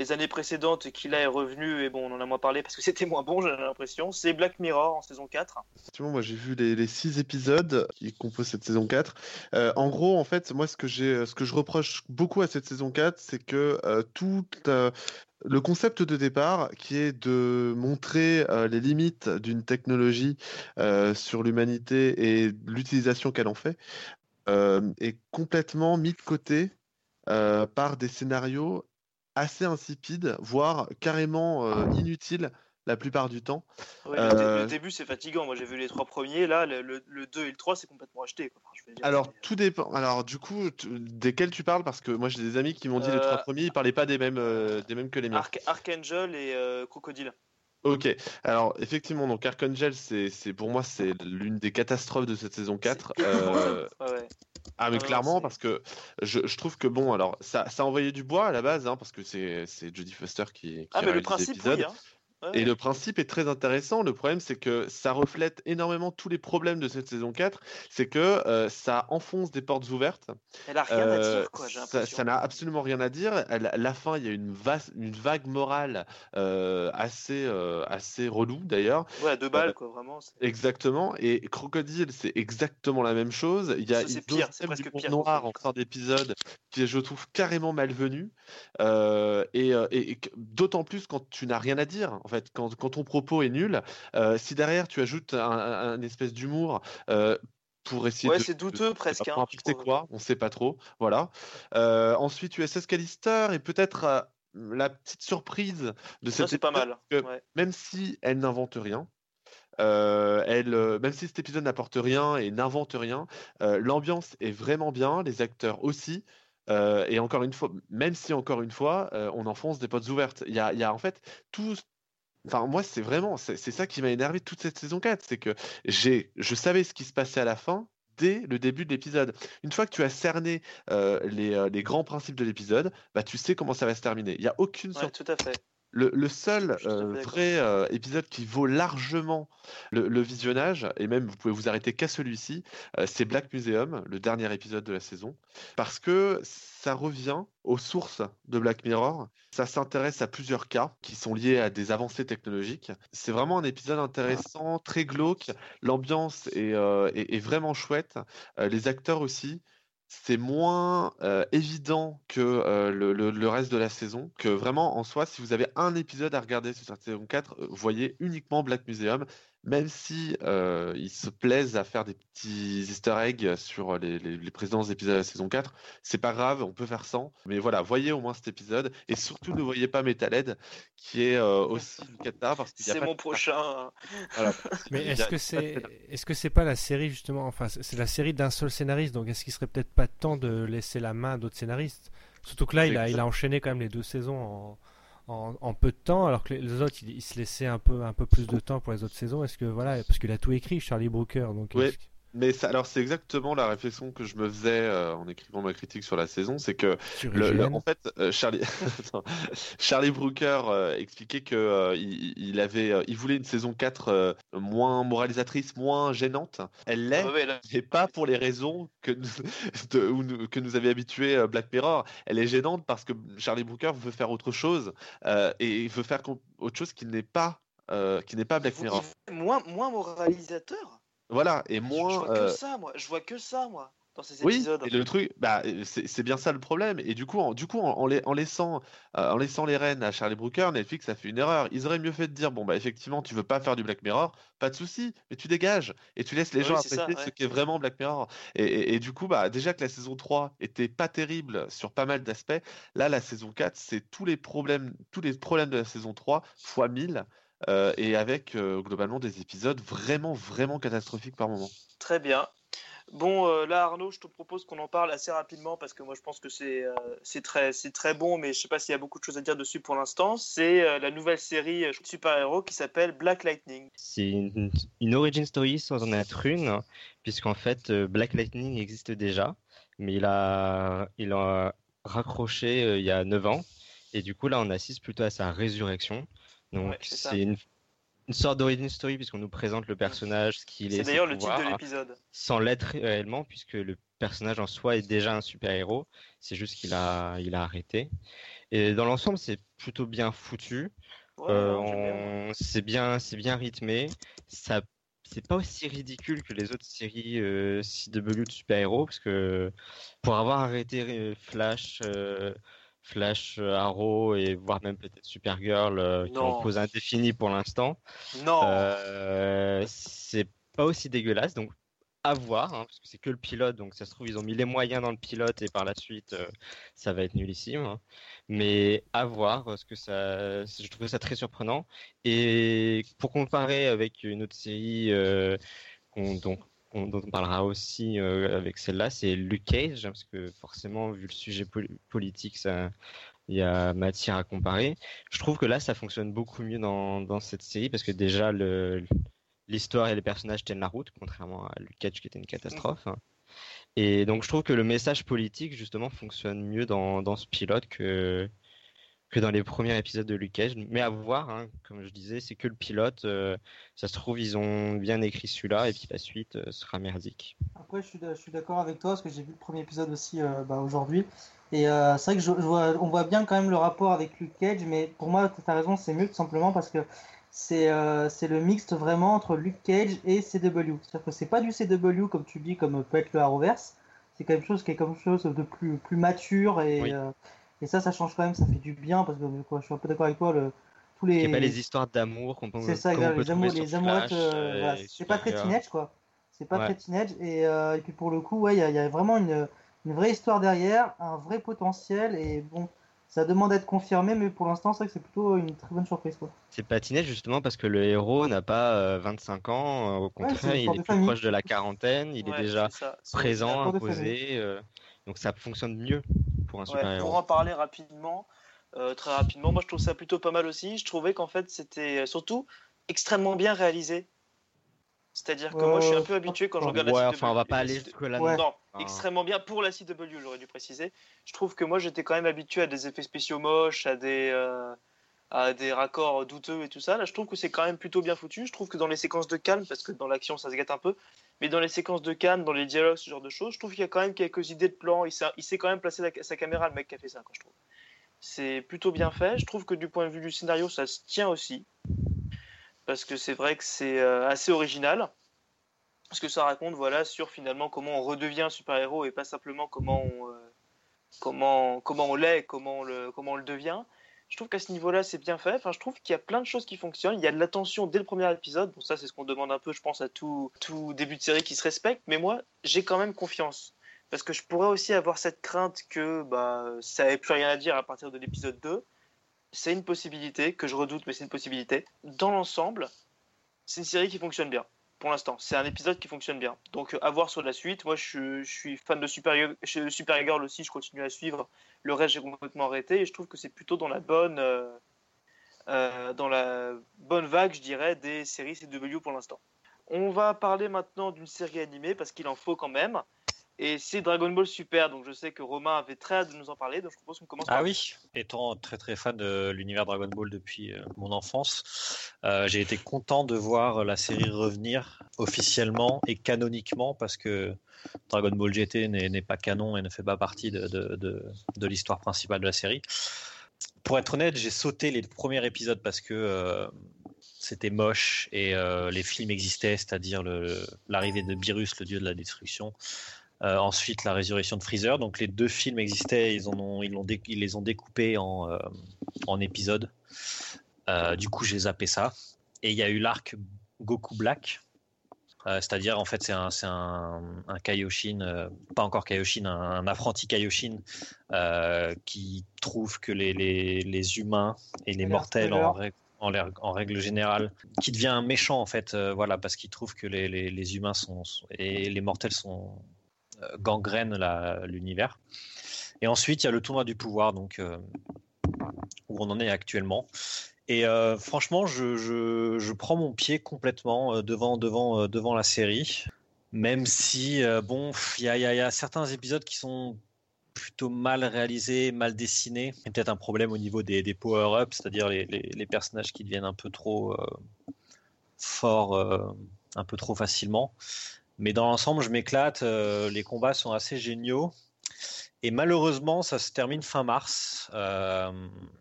les années précédentes qui là est revenue et bon, on en a moins parlé parce que c'était moins bon, j'ai l'impression. C'est Black Mirror en saison 4. Effectivement, moi j'ai vu les, six épisodes qui composent cette saison 4. Euh, en gros, en fait, moi ce que j'ai, ce que je reproche beaucoup à cette saison 4, c'est que euh, tout euh, le concept de départ, qui est de montrer euh, les limites d'une technologie euh, sur l'humanité et l'utilisation qu'elle en fait, est complètement mis de côté par des scénarios assez insipides, voire carrément euh, inutiles la plupart du temps. Ouais, le, Euh, le début c'est fatigant. Moi j'ai vu les trois premiers, là le, le, le 2 et le 3 c'est complètement acheté. Quoi. Enfin, je veux dire, Alors, c'est- tout dépend. Alors, du coup, desquels tu parles? Parce que moi, j'ai des amis qui m'ont dit les trois Euh, premiers, ils parlaient pas des mêmes, euh, des mêmes que les miens. Arch- Archangel et euh, Crocodile. Ok. Alors, effectivement, donc Archangel, c'est, pour moi, c'est l'une des catastrophes de cette saison 4. C'est- Euh, Ouais, ouais. Ah, mais non, clairement, parce que je, je trouve que bon, alors, ça, ça a envoyé du bois à la base, hein, parce que c'est, Jodie Foster qui, qui Ah mais le principe oui. Hein. Ouais, Et le principe est très intéressant. Le problème, c'est que ça reflète énormément tous les problèmes de cette saison 4. C'est que euh, ça enfonce des portes ouvertes. Elle a rien à Euh, dire quoi. Ça n'a absolument rien à dire. À la, fin, il y a une, vague morale euh, assez, assez relou d'ailleurs. Ouais, à deux balles quoi vraiment. Exactement. Et Crocodile, c'est exactement la même chose. Il y a une pire, c'est presque pire, noir en fin d'épisode qui est, je trouve, carrément malvenu. Et et- et d'autant plus quand tu n'as rien à dire. En fait, quand, quand ton propos est nul, euh, si derrière tu ajoutes un, espèce d'humour. euh, pour essayer Ouais, de, c'est douteux de- presque. hein, c'est quoi, on sait pas trop. Voilà. Euh, ensuite, USS Callister et peut-être euh, la petite surprise de Ça cette c'est pas mal. que- Ouais. même si elle n'invente rien, euh, elle, euh, même si cet épisode n'apporte rien et n'invente rien, euh, l'ambiance est vraiment bien, les acteurs aussi. et encore une fois, même si encore une fois, on enfonce des portes ouvertes. Il y a, il y a en fait tout. Enfin, moi, c'est vraiment, c'est ça qui m'a énervé toute cette saison 4, c'est que j'ai, je savais ce qui se passait à la fin dès le début de l'épisode. Une fois que tu as cerné euh, les, euh, les grands principes de l'épisode, bah, tu sais comment ça va se terminer. Il n'y a aucune Ouais, surprise. tout à fait. Le, le seul euh, vrai euh, épisode qui vaut largement le, le visionnage, et même vous pouvez vous arrêter qu'à celui-ci, euh, c'est Black Museum, le dernier épisode de la saison, parce que ça revient aux sources de Black Mirror. Ça s'intéresse à plusieurs cas qui sont liés à des avancées technologiques. C'est vraiment un épisode intéressant, très glauque. L'ambiance est, euh, vraiment chouette. Euh, les acteurs aussi. c'est moins euh, évident que le, reste de la saison. Que vraiment, en soi, si vous avez un épisode à regarder sur cette saison 4, euh, voyez uniquement Black Museum. Même si euh, ils se plaisent à faire des petits easter eggs sur les, les, les précédents épisodes de la saison 4, c'est pas grave, on peut faire sans. Mais voilà, voyez au moins cet épisode. Et surtout, ne voyez pas Metalhead, qui est euh, aussi une cata parce qu'il y a C'est mon de- prochain. Voilà. Mais est-ce que c'est est-ce que c'est pas la série justement enfin c'est c'est la série d'un seul scénariste donc est-ce qu'il serait peut-être pas temps de laisser la main à d'autres scénaristes? Surtout que là il a il a enchaîné quand même les deux saisons en, en, en peu de temps alors que les, autres il, il se laissait un peu un peu plus de temps pour les autres saisons est-ce que voilà parce qu'il a tout écrit Charlie Brooker donc Ouais. est-ce que- Mais ça, alors c'est exactement la réflexion que je me faisais euh, en écrivant ma critique sur la saison, c'est que le, le- en fait euh, Charlie. Charlie Brooker euh, expliquait que euh, il, il avait euh, il voulait une saison 4 euh, moins moralisatrice, moins gênante. Elle l'est, là, mais pas pour les raisons que nous, de- où nous- que nous avait habitué euh, Black Mirror. Elle est gênante parce que Charlie Brooker veut faire autre chose euh, et il veut faire autre chose qui n'est pas euh, qui n'est pas Black Mirror. moins, moins moralisateur? Voilà, et Je moins vois euh, que ça, moi. Je vois que ça, moi, dans ces Oui, épisodes. et le truc, bah, c'est c'est bien ça le problème. Et du coup, en, du coup, en, en lai- en laissant, euh, en laissant les rênes à Charlie Brooker, Netflix a fait une erreur. Ils auraient mieux fait de dire, bon, bah, effectivement, tu veux pas faire du Black Mirror, pas de souci, mais tu dégages et tu laisses les Oui, gens c'est ça, apprécier ce ouais. qu'est vraiment Black Mirror. Et, et- et du coup, bah, déjà que la saison 3 était pas terrible sur pas mal d'aspects, là, la saison 4, c'est tous les problèmes, tous les problèmes de la saison 3 fois 1000. Euh, et avec euh, globalement des épisodes vraiment vraiment catastrophiques par moment. Très bien. Bon, euh, là, Arnaud, je te propose qu'on en parle assez rapidement parce que moi, je pense que c'est euh, c'est très, c'est très bon, mais je sais pas s'il y a beaucoup de choses à dire dessus pour l'instant. C'est euh, la nouvelle série euh, super-héros qui s'appelle Black Lightning. C'est une, une origin story sans en être une, puisqu'en fait euh, Black Lightning existe déjà, mais il a, il a raccroché euh, il y a 9 ans, et du coup là on assiste plutôt à sa résurrection. Donc Ouais, c'est une, une sorte d'origin story puisqu'on nous présente le personnage, ce qu'il est, C'est d'ailleurs le titre de pouvoirs, l'épisode. sans l'être réellement, puisque le personnage en soi est déjà un super-héros, c'est juste qu'il a, il a arrêté. Et dans l'ensemble c'est plutôt bien foutu. Ouais, Euh, c'est bien, c'est bien rythmé. Ça, c'est pas aussi ridicule que les autres séries euh, CW de super-héros, parce que pour avoir arrêté euh, Flash, euh, Flash, euh, Arrow et voire même peut-être Supergirl, euh, qui ont pause indéfinie pour l'instant, Non, euh, c'est pas aussi dégueulasse. Donc à voir, hein, parce que c'est que le pilote, donc ça se trouve ils ont mis les moyens dans le pilote et par la suite euh, ça va être nullissime. hein. Mais à voir, parce que ça, je trouvais ça très surprenant. Et pour comparer avec une autre série qu'on- dont, qu'on- dont on parlera aussi euh, avec celle-là, c'est Luke Cage, hein, parce que forcément vu le sujet pol- politique, il y a matière à comparer. Je trouve que là ça fonctionne beaucoup mieux dans, cette série parce que déjà l'histoire et les personnages tiennent la route, contrairement à Luke Cage qui était une catastrophe. hein. Et donc je trouve que le message politique justement fonctionne mieux dans ce pilote que, que dans les premiers épisodes de Luke Cage. Mais à voir, hein, comme je disais, c'est que le pilote. euh, ça se trouve, ils ont bien écrit celui-là et puis la suite euh, sera merdique. Après, je suis, d'accord avec toi parce que j'ai vu le premier épisode aussi euh, bah, aujourd'hui. Et c'est vrai que je, je vois, on voit bien quand même le rapport avec Luke Cage, mais pour moi, tu as raison, c'est mieux tout simplement parce que c'est c'est le mixte vraiment entre Luke Cage et CW. C'est-à-dire que c'est pas du CW comme tu dis, comme peut être le Arrowverse. C'est quelque chose qui est quelque chose de plus, plus mature et, Oui. Et ça, ça change quand même, ça fait du bien parce que quoi, je suis un peu d'accord avec toi. Le, tous Il n'y les, a pas les histoires d'amour qu'on peut, c'est ça, peut les, amours, les amourettes, euh, euh, voilà, c'est pas très teenage quoi. C'est pas Ouais. très teenage et, euh, et puis pour le coup, ouais, il y, a- il y a vraiment une, une vraie histoire derrière, un vrai potentiel et bon, ça demande d'être confirmé, mais pour l'instant, c'est vrai que c'est plutôt une très bonne surprise quoi. C'est patiné justement parce que le héros n'a pas euh, 25 ans, au contraire, il est plus famille. proche de la quarantaine, il Ouais, est déjà c'est ça. C'est- présent, imposé, euh, donc ça fonctionne mieux pour un Ouais, super-héros. pour en parler rapidement, euh, très rapidement, moi je trouve ça plutôt pas mal aussi. Je trouvais qu'en fait c'était euh, surtout extrêmement bien réalisé. C'est-à-dire que moi je suis un peu habitué quand je regarde Ouais, la enfin, on CW, va pas aller CW. jusque-là. Ouais. Non, extrêmement bien pour la CW, j'aurais dû préciser. Je trouve que moi j'étais quand même habitué à des effets spéciaux moches, à des, euh, à des raccords douteux et tout ça. Là, je trouve que c'est quand même plutôt bien foutu. Je trouve que dans les séquences de calme, parce que dans l'action ça se gâte un peu, mais dans les séquences de calme, dans les dialogues, ce genre de choses, je trouve qu'il y a quand même quelques idées de plan. Il sait quand même placer la- sa caméra, le mec qui a fait ça, quoi, je trouve. C'est plutôt bien fait. Je trouve que du point de vue du scénario, ça se tient aussi. Parce que c'est vrai que c'est euh, assez original. parce que ça raconte voilà sur finalement comment on redevient super-héros et pas simplement comment on, euh, comment, comment on l'est, comment comment on le devient. Je trouve qu'à ce niveau-là, c'est bien fait. Enfin, je trouve qu'il y a plein de choses qui fonctionnent. Il y a de l'attention dès le premier épisode. Bon, ça, c'est ce qu'on demande un peu, je pense, à tout, tout début de série qui se respecte. Mais moi, j'ai quand même confiance. Parce que je pourrais aussi avoir cette crainte que bah, ça n'avait plus rien à dire à partir de l'épisode 2. C'est une possibilité, que je redoute, mais c'est une possibilité. Dans l'ensemble, c'est une série qui fonctionne bien pour l'instant. C'est un épisode qui fonctionne bien. Donc, à voir sur la suite. Moi, je, suis fan de Super, Supergirl aussi. Je continue à suivre. Le reste, j'ai complètement arrêté. Et je trouve que c'est plutôt dans la bonne, euh, euh, dans la bonne vague, je dirais, des séries CW pour l'instant. On va parler maintenant d'une série animée parce qu'il en faut quand même. Et c'est Dragon Ball Super, donc je sais que Romain avait très hâte de nous en parler, donc je propose qu'on commence. Ah oui, étant très très fan de l'univers Dragon Ball depuis euh, mon enfance, euh, j'ai été content de voir la série revenir officiellement et canoniquement parce que Dragon Ball GT n'est pas canon et ne fait pas partie de, de, de, l'histoire principale de la série. Pour être honnête, j'ai sauté les premiers épisodes parce que euh, c'était moche et les films existaient, c'est-à-dire l'arrivée de Beerus, le dieu de la destruction. Euh, ensuite, la résurrection de Freezer. Donc, les deux films existaient, ils, ont, ils, les ont découpés en, euh, en épisodes. Euh, du coup, j'ai zappé ça. Et il y a eu l'arc Goku Black. C'est-à-dire, en fait, c'est un, un, un, Kaioshin, pas encore Kaioshin, un, apprenti Kaioshin qui trouve que les, les, les humains et les mortels en, en, en, règle générale, qui devient méchant en fait, voilà, parce qu'il trouve que les, les, les, humains sont et les mortels sont gangrène l'univers. Et ensuite, il y a le tournoi du pouvoir, donc euh, où on en est actuellement. Et euh, franchement, je, je, prends mon pied complètement euh, devant, devant, devant la série, même si bon, il y a, y a, certains épisodes qui sont plutôt mal réalisés, mal dessinés. Il y a peut-être un problème au niveau des, des power-ups, c'est-à-dire les, les, personnages qui deviennent un peu trop forts, un peu trop facilement. Mais dans l'ensemble, je m'éclate. Euh, les combats sont assez géniaux. Et malheureusement, ça se termine fin mars. Euh,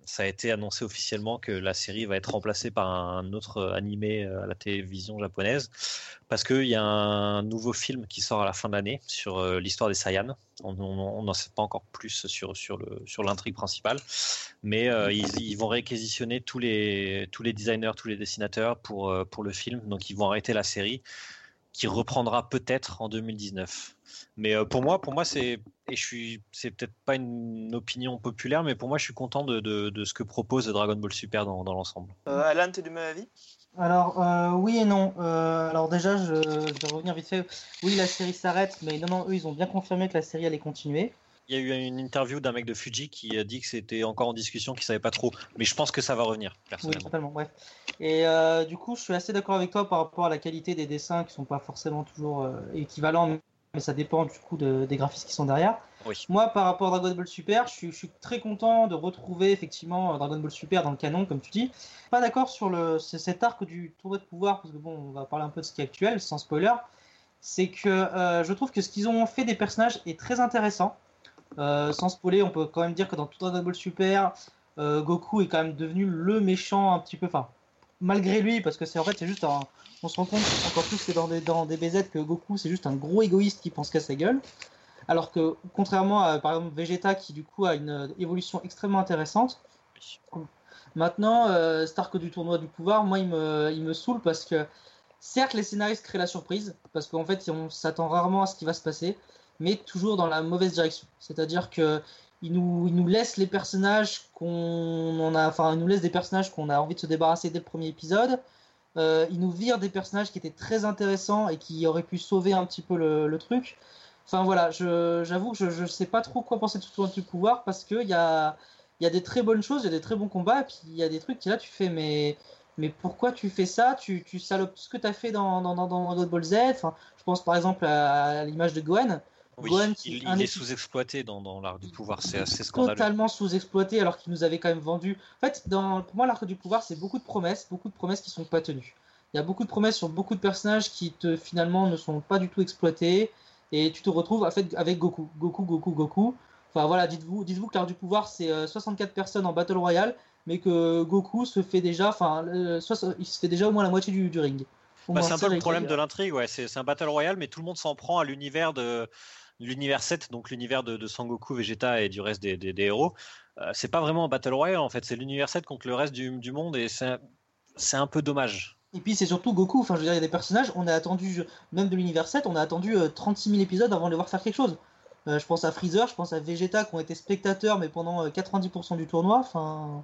ça a été annoncé officiellement que la série va être remplacée par un autre animé euh, à la télévision japonaise, parce qu'il y a un nouveau film qui sort à la fin de l'année sur l'histoire des Saiyans. On n'en sait pas encore plus sur, sur, le, sur l'intrigue principale, mais ils, ils, vont réquisitionner tous les, tous les designers, tous les dessinateurs pour, pour le film. Donc ils vont arrêter la série qui reprendra peut-être en 2019. Mais euh, pour moi, pour moi, c'est et je suis, c'est peut-être pas une opinion populaire, mais pour moi, je suis content de, de, ce que propose Dragon Ball Super dans, dans l'ensemble. Euh, Alan, tu es du même avis? Alors euh, oui et non. alors déjà, je, je, vais revenir vite fait. Oui, la série s'arrête, mais non, non, eux, ils ont bien confirmé que la série allait continuer. Il y a eu une interview d'un mec de Fuji qui a dit que c'était encore en discussion, qu'il savait pas trop. Mais je pense que ça va revenir, personnellement. Oui, totalement, bref. Et euh, du coup, je suis assez d'accord avec toi par rapport à la qualité des dessins qui sont pas forcément toujours euh, équivalents, mais ça dépend du coup des graphistes qui sont derrière. Moi, par rapport à Dragon Ball Super, je suis, je suis, très content de retrouver effectivement Dragon Ball Super dans le canon, comme tu dis. Pas d'accord sur le, cet arc du tournoi de pouvoir, parce que bon, on va parler un peu de ce qui est actuel, sans spoiler. C'est que euh, je trouve que ce qu'ils ont fait des personnages est très intéressant. Euh, sans spoiler, on peut quand même dire que dans tout Dragon Ball Super, euh, Goku est quand même devenu le méchant un petit peu. Enfin, malgré lui, parce que c'est en fait, c'est juste un. On se rend compte encore plus que dans des, dans des BZ que Goku, c'est juste un gros égoïste qui pense qu'à sa gueule. Alors que, contrairement à par exemple Vegeta, qui du coup a une évolution extrêmement intéressante. Maintenant, euh, Stark du tournoi du pouvoir, moi, il me, il me saoule parce que, certes, les scénaristes créent la surprise, parce qu'en fait, on s'attend rarement à ce qui va se passer mais toujours dans la mauvaise direction. C'est-à-dire que il nous, il nous laisse les personnages qu'on a, enfin, il nous laisse des personnages qu'on a envie de se débarrasser dès le premier épisode. Euh, il nous vire des personnages qui étaient très intéressants et qui auraient pu sauver un petit peu le, le truc. Enfin voilà, j'avoue que je ne sais pas trop quoi penser de tout du pouvoir parce qu'il y a, y a des très bonnes choses, il y a des très bons combats, et puis il y a des trucs qui là tu fais mais mais pourquoi tu fais ça? Tu, tu salopes tout ce que tu as fait dans, dans, dans, Dragon Ball Z? Je pense par exemple à, l'image de Gohan. Oui, il, est sous-exploité dans, dans l'arc du pouvoir, c'est assez scandaleux. Totalement sous-exploité alors qu'il nous avait quand même vendu. En fait, dans, pour moi, l'arc du pouvoir, c'est beaucoup de promesses, beaucoup de promesses qui sont pas tenues. Il y a beaucoup de promesses sur beaucoup de personnages qui te, finalement ne sont pas du tout exploités et tu te retrouves en fait, avec Goku. Goku, Goku, Goku. Enfin voilà, dites-vous dites que l'arc du pouvoir, c'est 64 euh, personnes en Battle Royale, mais que Goku se fait déjà, enfin, il se fait déjà au moins la moitié du, du ring. Bah, c'est un peu le problème de l'intrigue, ouais. C'est c'est un battle royale, mais tout le monde s'en prend à l'univers de l'univers 7, donc l'univers de, de Sangoku, Vegeta et du reste des, des- des héros. Euh, c'est pas vraiment un battle royale en fait, c'est l'univers 7 contre le reste du, du monde et c'est c'est un peu dommage. Et puis c'est surtout Goku, enfin je veux dire, il y a des personnages, on a attendu, même de l'univers 7, on a attendu euh, 36 000 épisodes avant de les voir faire quelque chose. Euh, je pense à Freezer, je pense à Vegeta qui ont été spectateurs mais pendant euh, 90% du tournoi, enfin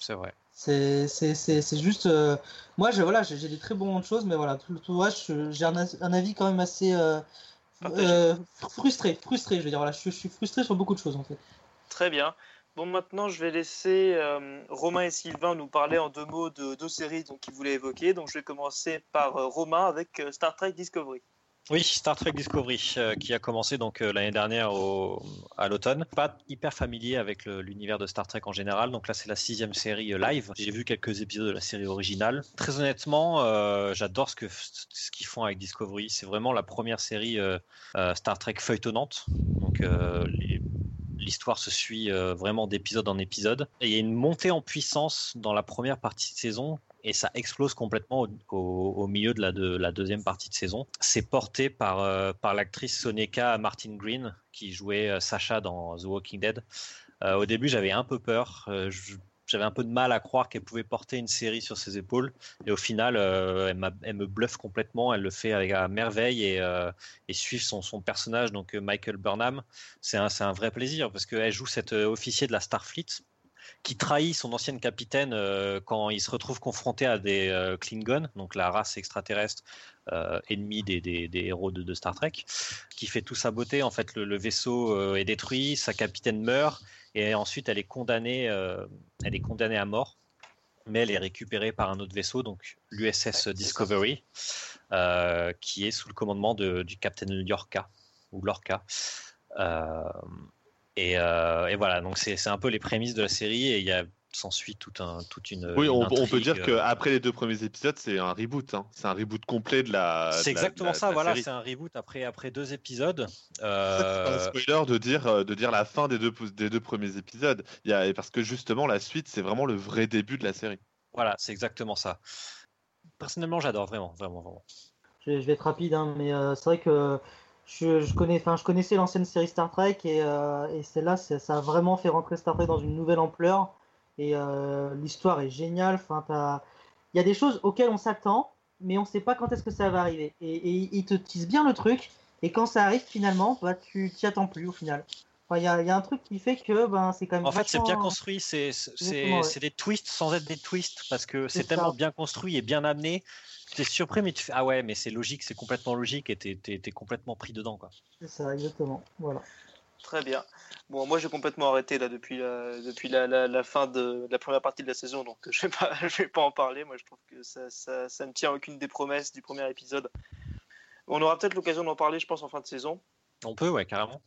C'est vrai. c'est c'est- c'est- c'est juste... euh, Moi je, voilà, j'ai j'ai des très bonnes choses mais voilà, tout, le je- j'ai un, avis quand même assez euh. Euh, frustré, frustré, je veux dire, voilà, je, suis frustré sur beaucoup de choses en fait. Très bien. Bon, maintenant, je vais laisser euh, Romain et Sylvain nous parler en deux mots de deux séries qu'ils voulaient évoquer. Donc, je vais commencer par euh, Romain avec Star Trek Discovery. Oui, Star Trek Discovery, euh, qui a commencé donc euh, l'année dernière au, à l'automne. Pas hyper familier avec l'univers de Star Trek en général. Donc là, c'est la sixième série euh, live. J'ai vu quelques épisodes de la série originale. Très honnêtement, j'adore ce que ce qu'ils font avec Discovery. C'est vraiment la première série Star Trek feuilletonnante. Donc les- L'histoire se suit euh, vraiment d'épisode en épisode. Et il y a une montée en puissance dans la première partie de saison et ça explose complètement au, milieu de la, de la deuxième partie de saison. C'est porté par, euh, par l'actrice Soneca Martin Green qui jouait euh, Sacha dans The Walking Dead. Au début, j'avais un peu peur. J'avais un peu de mal à croire qu'elle pouvait porter une série sur ses épaules. Et au final, euh, elle, me bluffe complètement. Elle le fait avec à merveille et, euh, son, son personnage, donc euh, Michael Burnham, c'est un, un vrai plaisir parce qu'elle joue cet euh, officier de la Starfleet qui trahit son ancienne capitaine euh, quand il se retrouve confronté à des euh, Klingons, donc la race extraterrestre euh, ennemie des, des- des héros de, de Star Trek, qui fait tout saboter. En fait, le, le vaisseau est détruit, sa capitaine meurt, et ensuite elle est condamnée, elle est condamnée à mort. Mais elle est récupérée par un autre vaisseau, donc l'USS Discovery, euh, qui est sous le commandement de- du capitaine Lorca ou Lorca. Euh, et, euh, et voilà, donc c'est c'est un peu les prémices de la série et il y a s'ensuit tout un, toute une. Oui, une on, on peut dire euh, qu'après les deux premiers épisodes, c'est un reboot. hein. C'est un reboot complet de la. C'est exactement la- ça, la voilà, c'est un reboot après, après deux épisodes. C'est pas Euh, un spoiler de dire, euh, de dire la fin des deux, des deux premiers épisodes. Il y a, parce que justement, la suite, c'est vraiment le vrai début de la série. voilà, c'est exactement ça. Personnellement, j'adore vraiment, vraiment, vraiment. Je vais, je vais être rapide, hein, mais euh, c'est vrai que je, je connais, je connaissais l'ancienne série Star Trek et, euh, et celle-là, ça a vraiment fait rentrer Star Trek dans une nouvelle ampleur. Et euh, l'histoire est géniale. Il y a des choses auxquelles on s'attend, mais on ne sait pas quand est-ce que ça va arriver. Et, et ils te teasent bien le truc, et quand ça arrive finalement, bah, tu t'y attends plus au final. Enfin, il y a, il y a un truc qui fait que ben, c'est quand même. En fait, c'est bien construit, c'est ouais. c'est des twists sans être des twists parce que c'est tellement ça. bien construit et bien amené. Tu es surpris, mais tu fais Ah ouais, mais c'est logique, c'est complètement logique et tu es, complètement pris dedans. Quoi. C'est ça, exactement. Voilà. Très bien. Bon, moi, j'ai complètement arrêté là depuis la, depuis la, la- la fin de, de la première partie de la saison, donc je vais pas, je vais pas en parler. Moi, je trouve que ça, ça, ça ne tient aucune des promesses du premier épisode. On aura peut-être l'occasion d'en parler, je pense, en fin de saison. On peut, ouais, carrément.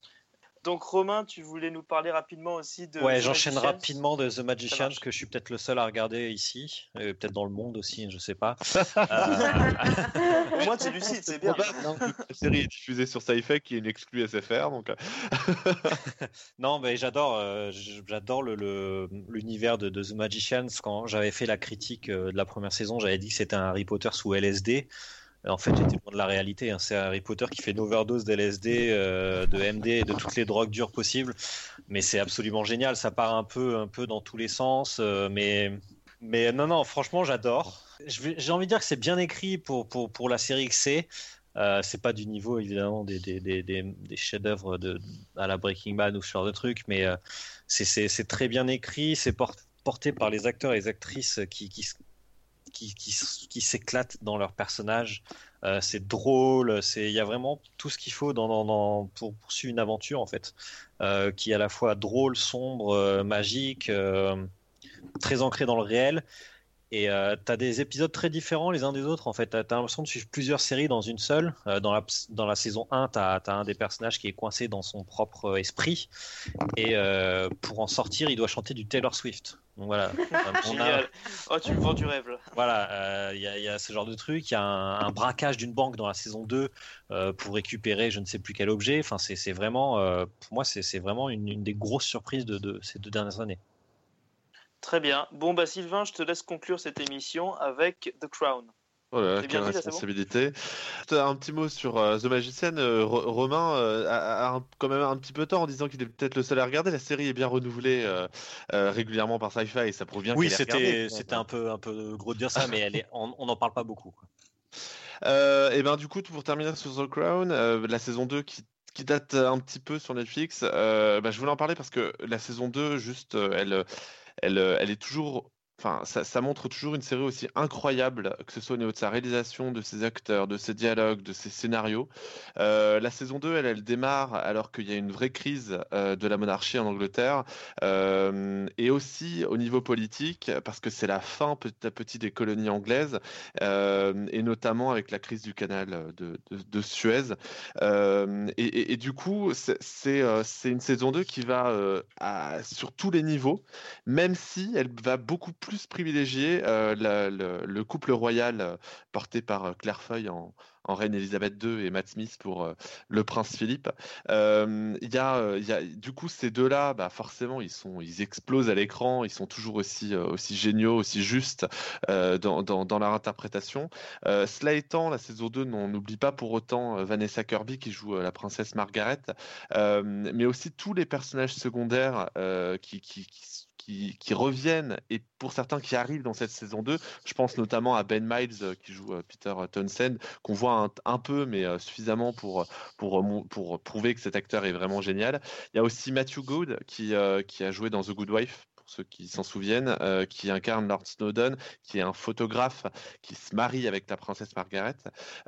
Donc, Romain, tu voulais nous parler rapidement aussi de. Ouais, The j'enchaîne rapidement de The Magician, marche. que je suis peut-être le seul à regarder ici, euh, peut-être dans le monde aussi, je sais pas. Euh, Au moins, tu es lucide, c'est bien. La série est diffusée sur Sci-Fi, qui est une exclue SFR. Donc, euh, non, mais j'adore, euh, j'adore le- le- l'univers de, de The Magicians. Quand j'avais fait la critique euh, de la première saison, j'avais dit que c'était un Harry Potter sous LSD. En fait, j'étais loin de la réalité. hein. C'est Harry Potter qui fait une overdose d'LSD, euh, de MD et de toutes les drogues dures possibles. Mais c'est absolument génial. Ça part un peu, un peu dans tous les sens. euh, mais, mais non, non, franchement, j'adore. J'ai envie de dire que c'est bien écrit pour, pour, pour la série que c'est. Euh, c'est pas du niveau évidemment des, des, des, des, chefs-d'œuvre de, à la Breaking Bad ou ce genre de truc, mais euh, c'est- très bien écrit, c'est por- porté par les acteurs et les actrices qui, qui, qui, qui, s'éclatent dans leurs personnages. Euh, c'est drôle, c'est il y a vraiment tout ce qu'il faut dans, pour poursuivre une aventure en fait, euh, qui est à la fois drôle, sombre, euh, magique, très ancré dans le réel. Et euh, tu as des épisodes très différents les uns des autres. En fait, tu as, l'impression de suivre plusieurs séries dans une seule. Euh, dans, la, dans la saison 1, tu as, un des personnages qui est coincé dans son propre esprit. Et euh, pour en sortir, il doit chanter du Taylor Swift. Donc voilà. On a- Génial. Oh, tu me vends du rêve là. voilà, euh, il y, a- il y a ce genre de truc. Il y a un, un braquage d'une banque dans la saison 2 euh, pour récupérer je ne sais plus quel objet. Enfin, c'est vraiment, euh, pour moi, c'est c'est vraiment une, une des grosses surprises de, de ces deux dernières années. Très bien. Bon, bah, Sylvain, je te laisse conclure cette émission avec The Crown. Oh là là, quelle dit, bon responsabilité. Un petit mot sur euh, The Magician. euh, Ro- Romain euh, a, a un- quand même un petit peu tort en disant qu'il est peut-être le seul à regarder. La série est bien renouvelée euh, euh, régulièrement par Sci-Fi et ça prouve bien Oui, qu'elle est c'était un peu un peu gros de dire ça, mais elle est, on n'en parle pas beaucoup. Euh, et ben du coup, pour terminer sur The Crown, euh, la saison 2 qui, qui date un petit peu sur Netflix, euh, bah, je voulais en parler parce que la saison 2, juste, euh, elle, elle, euh, elle est toujours. Enfin, ça, montre toujours une série aussi incroyable, que ce soit au niveau de sa réalisation, de ses acteurs, de ses dialogues, de ses scénarios. Euh, la saison 2, elle, elle démarre alors qu'il y a une vraie crise euh, de la monarchie en Angleterre, euh, et aussi au niveau politique, parce que c'est la fin petit à petit des colonies anglaises, et notamment avec la crise du canal de, Suez. Et, du coup, c'est une saison 2 qui va sur tous les niveaux, même si elle va beaucoup plus privilégier euh, la- le, le couple royal euh, porté par euh, Claire Foy en, en reine Elisabeth II et Matt Smith pour euh, le prince Philippe. Euh, Il y a, euh, du coup, ces deux-là, bah, forcément, ils, explosent à l'écran, ils sont toujours aussi, euh, géniaux, aussi justes euh, dans, leur interprétation. Euh, cela étant, la saison 2, on n'oublie pas pour autant euh, Vanessa Kirby qui joue euh, la princesse Margaret, euh, mais aussi tous les personnages secondaires euh, qui, qui, qui, qui- reviennent et pour certains qui arrivent dans cette saison 2. Je pense notamment à Ben Miles euh, qui joue euh, Peter Townsend, qu'on voit un, peu, mais euh, suffisamment pour, pour, pour prouver que cet acteur est vraiment génial. Il y a aussi Matthew Good qui, qui a joué dans The Good Wife. Pour ceux qui s'en souviennent, euh, qui incarne Lord Snowdon, qui est un photographe qui se marie avec la princesse Margaret.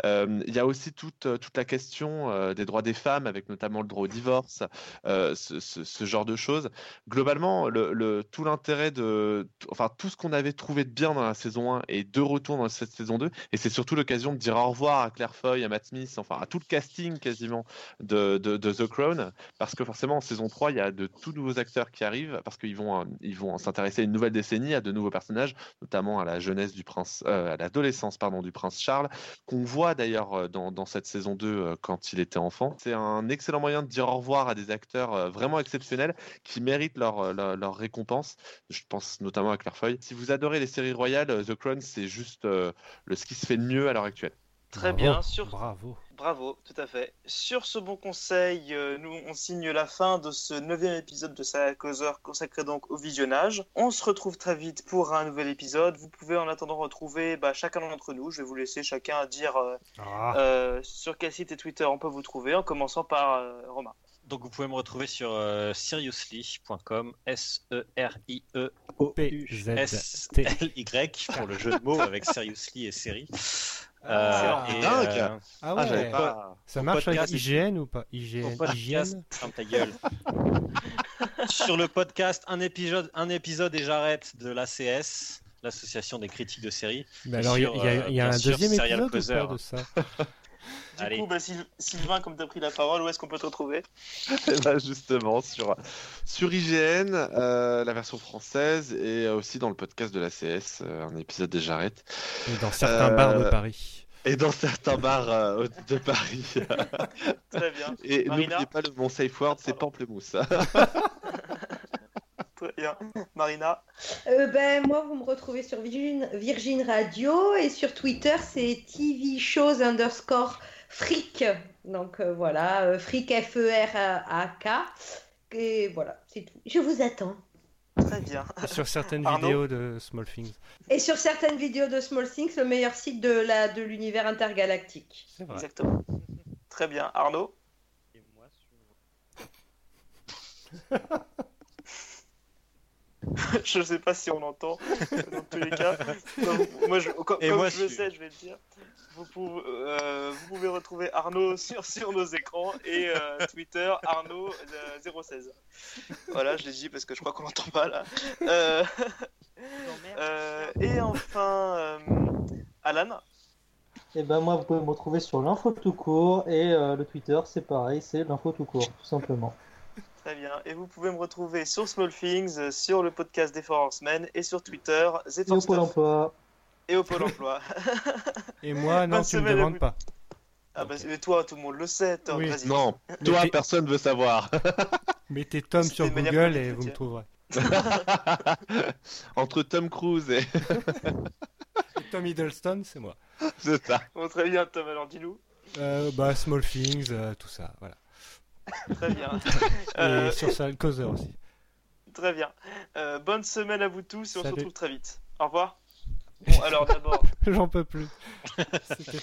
Euh, il y a aussi toute, euh, toute la question des droits des femmes, avec notamment le droit au divorce, ce, genre de choses. Globalement, le, le- tout l'intérêt de. Enfin, tout ce qu'on avait trouvé de bien dans la saison 1 est de retour dans cette saison 2. Et c'est surtout l'occasion de dire au revoir à Claire Foy, à Matt Smith, enfin à tout le casting quasiment de, The Crown. Parce que forcément, en saison 3, il y a de tout nouveaux acteurs qui arrivent, parce qu'ils vont, ils vont s'intéresser à une nouvelle décennie, à de nouveaux personnages, notamment à la jeunesse du prince, euh, à l'adolescence, pardon, du prince Charles, qu'on voit d'ailleurs euh, dans, dans cette saison 2 euh, quand il était enfant. C'est un excellent moyen de dire au revoir à des acteurs euh, vraiment exceptionnels qui méritent leur, leur, leur récompense. Je pense notamment à Claire Foy. Si vous adorez les séries royales, The Crown, c'est juste euh, le, ce qui se fait de mieux à l'heure actuelle. Très Bravo, bien. Sur... Bravo. Bravo, tout à fait. Sur ce bon conseil, euh, nous on signe la fin de ce neuvième épisode de Saga Causeur consacré donc au visionnage. On se retrouve très vite pour un nouvel épisode. Vous pouvez en attendant retrouver bah, chacun d'entre nous. Je vais vous laisser chacun dire euh, Ah, euh, sur quel site et Twitter on peut vous trouver, en commençant par euh, Romain. Donc vous pouvez me retrouver sur euh, seriously.com, S-E-R-I-E-O-U-S-L-Y pour le jeu de mots avec Seriously et série. Ah, et, dingue. euh, ah Ah, ouais. pas. Ça marche avec podcast- IGN ou pas IGN, podcast, hygiène? ferme ta gueule. sur le podcast, un épisode, un épisode et j'arrête de l'ACS, l'association des critiques de séries. Mais alors, il y a, y a- euh, y a bien un deuxième épisode ou Causer. pas de ça? Du Allez. coup, bah, Syl- Sylvain, comme tu as pris la parole, où est-ce qu'on peut te retrouver? Justement, sur, sur IGN, euh, la version française, et aussi dans le podcast de la CS, euh, un épisode des Jarrettes. Et Dans certains Euh, bars de Paris. Et dans certains bars euh, de Paris. Très bien. Et n'oubliez pas, le, mon safe word, c'est pamplemousse. Marina. Euh, ben, moi, vous me retrouvez sur Virgin, Virgin Radio et sur Twitter, c'est TV shows underscore freak. Donc euh, voilà, euh, freak F-E-R-A-K. Et voilà, c'est tout. Je vous attends. Très bien. Et sur certaines Arnaud vidéos de Small Things. Et sur certaines vidéos de Small Things, le meilleur site de la de l'univers intergalactique. C'est vrai. Exactement. Très bien. Arnaud. je sais pas si on entend. Dans tous les cas, Donc, moi, je, comme, Et comme moi, je le sais, je vais le dire. Vous pouvez, euh, vous pouvez retrouver Arnaud sur, sur nos écrans et euh, Twitter Arnaud euh, 016. Voilà, je l'ai dit parce que je crois qu'on l'entend pas là. Euh, euh, et enfin, euh, Alan. Et ben moi, vous pouvez me retrouver sur l'info tout court et euh, le Twitter, c'est pareil, c'est l'info tout court, tout simplement. Très bien. Et vous pouvez me retrouver sur Small Things, euh, sur le podcast des Force Men et sur Twitter Et au Pôle emploi. et au Pôle emploi. Et moi, non, tu me semaine à demandes pas. Ah bah mais toi, tout le monde le sait. Tom, Oui. non, toi, personne veut savoir. Mettez Tom sur Google et vous me trouverez. Entre Tom Cruise et. Et Tom Hiddleston, c'est moi. c'est ça. Bon, très bien, Tom, alors dis-nous. Euh, bah, Small Things, euh, tout ça, voilà. Très bien. Et Euh, sur ça, Causeur aussi. très bien. Euh, bonne semaine à vous tous et on se retrouve très vite. Au revoir. Bon, alors d'abord, J'en peux plus. C'était très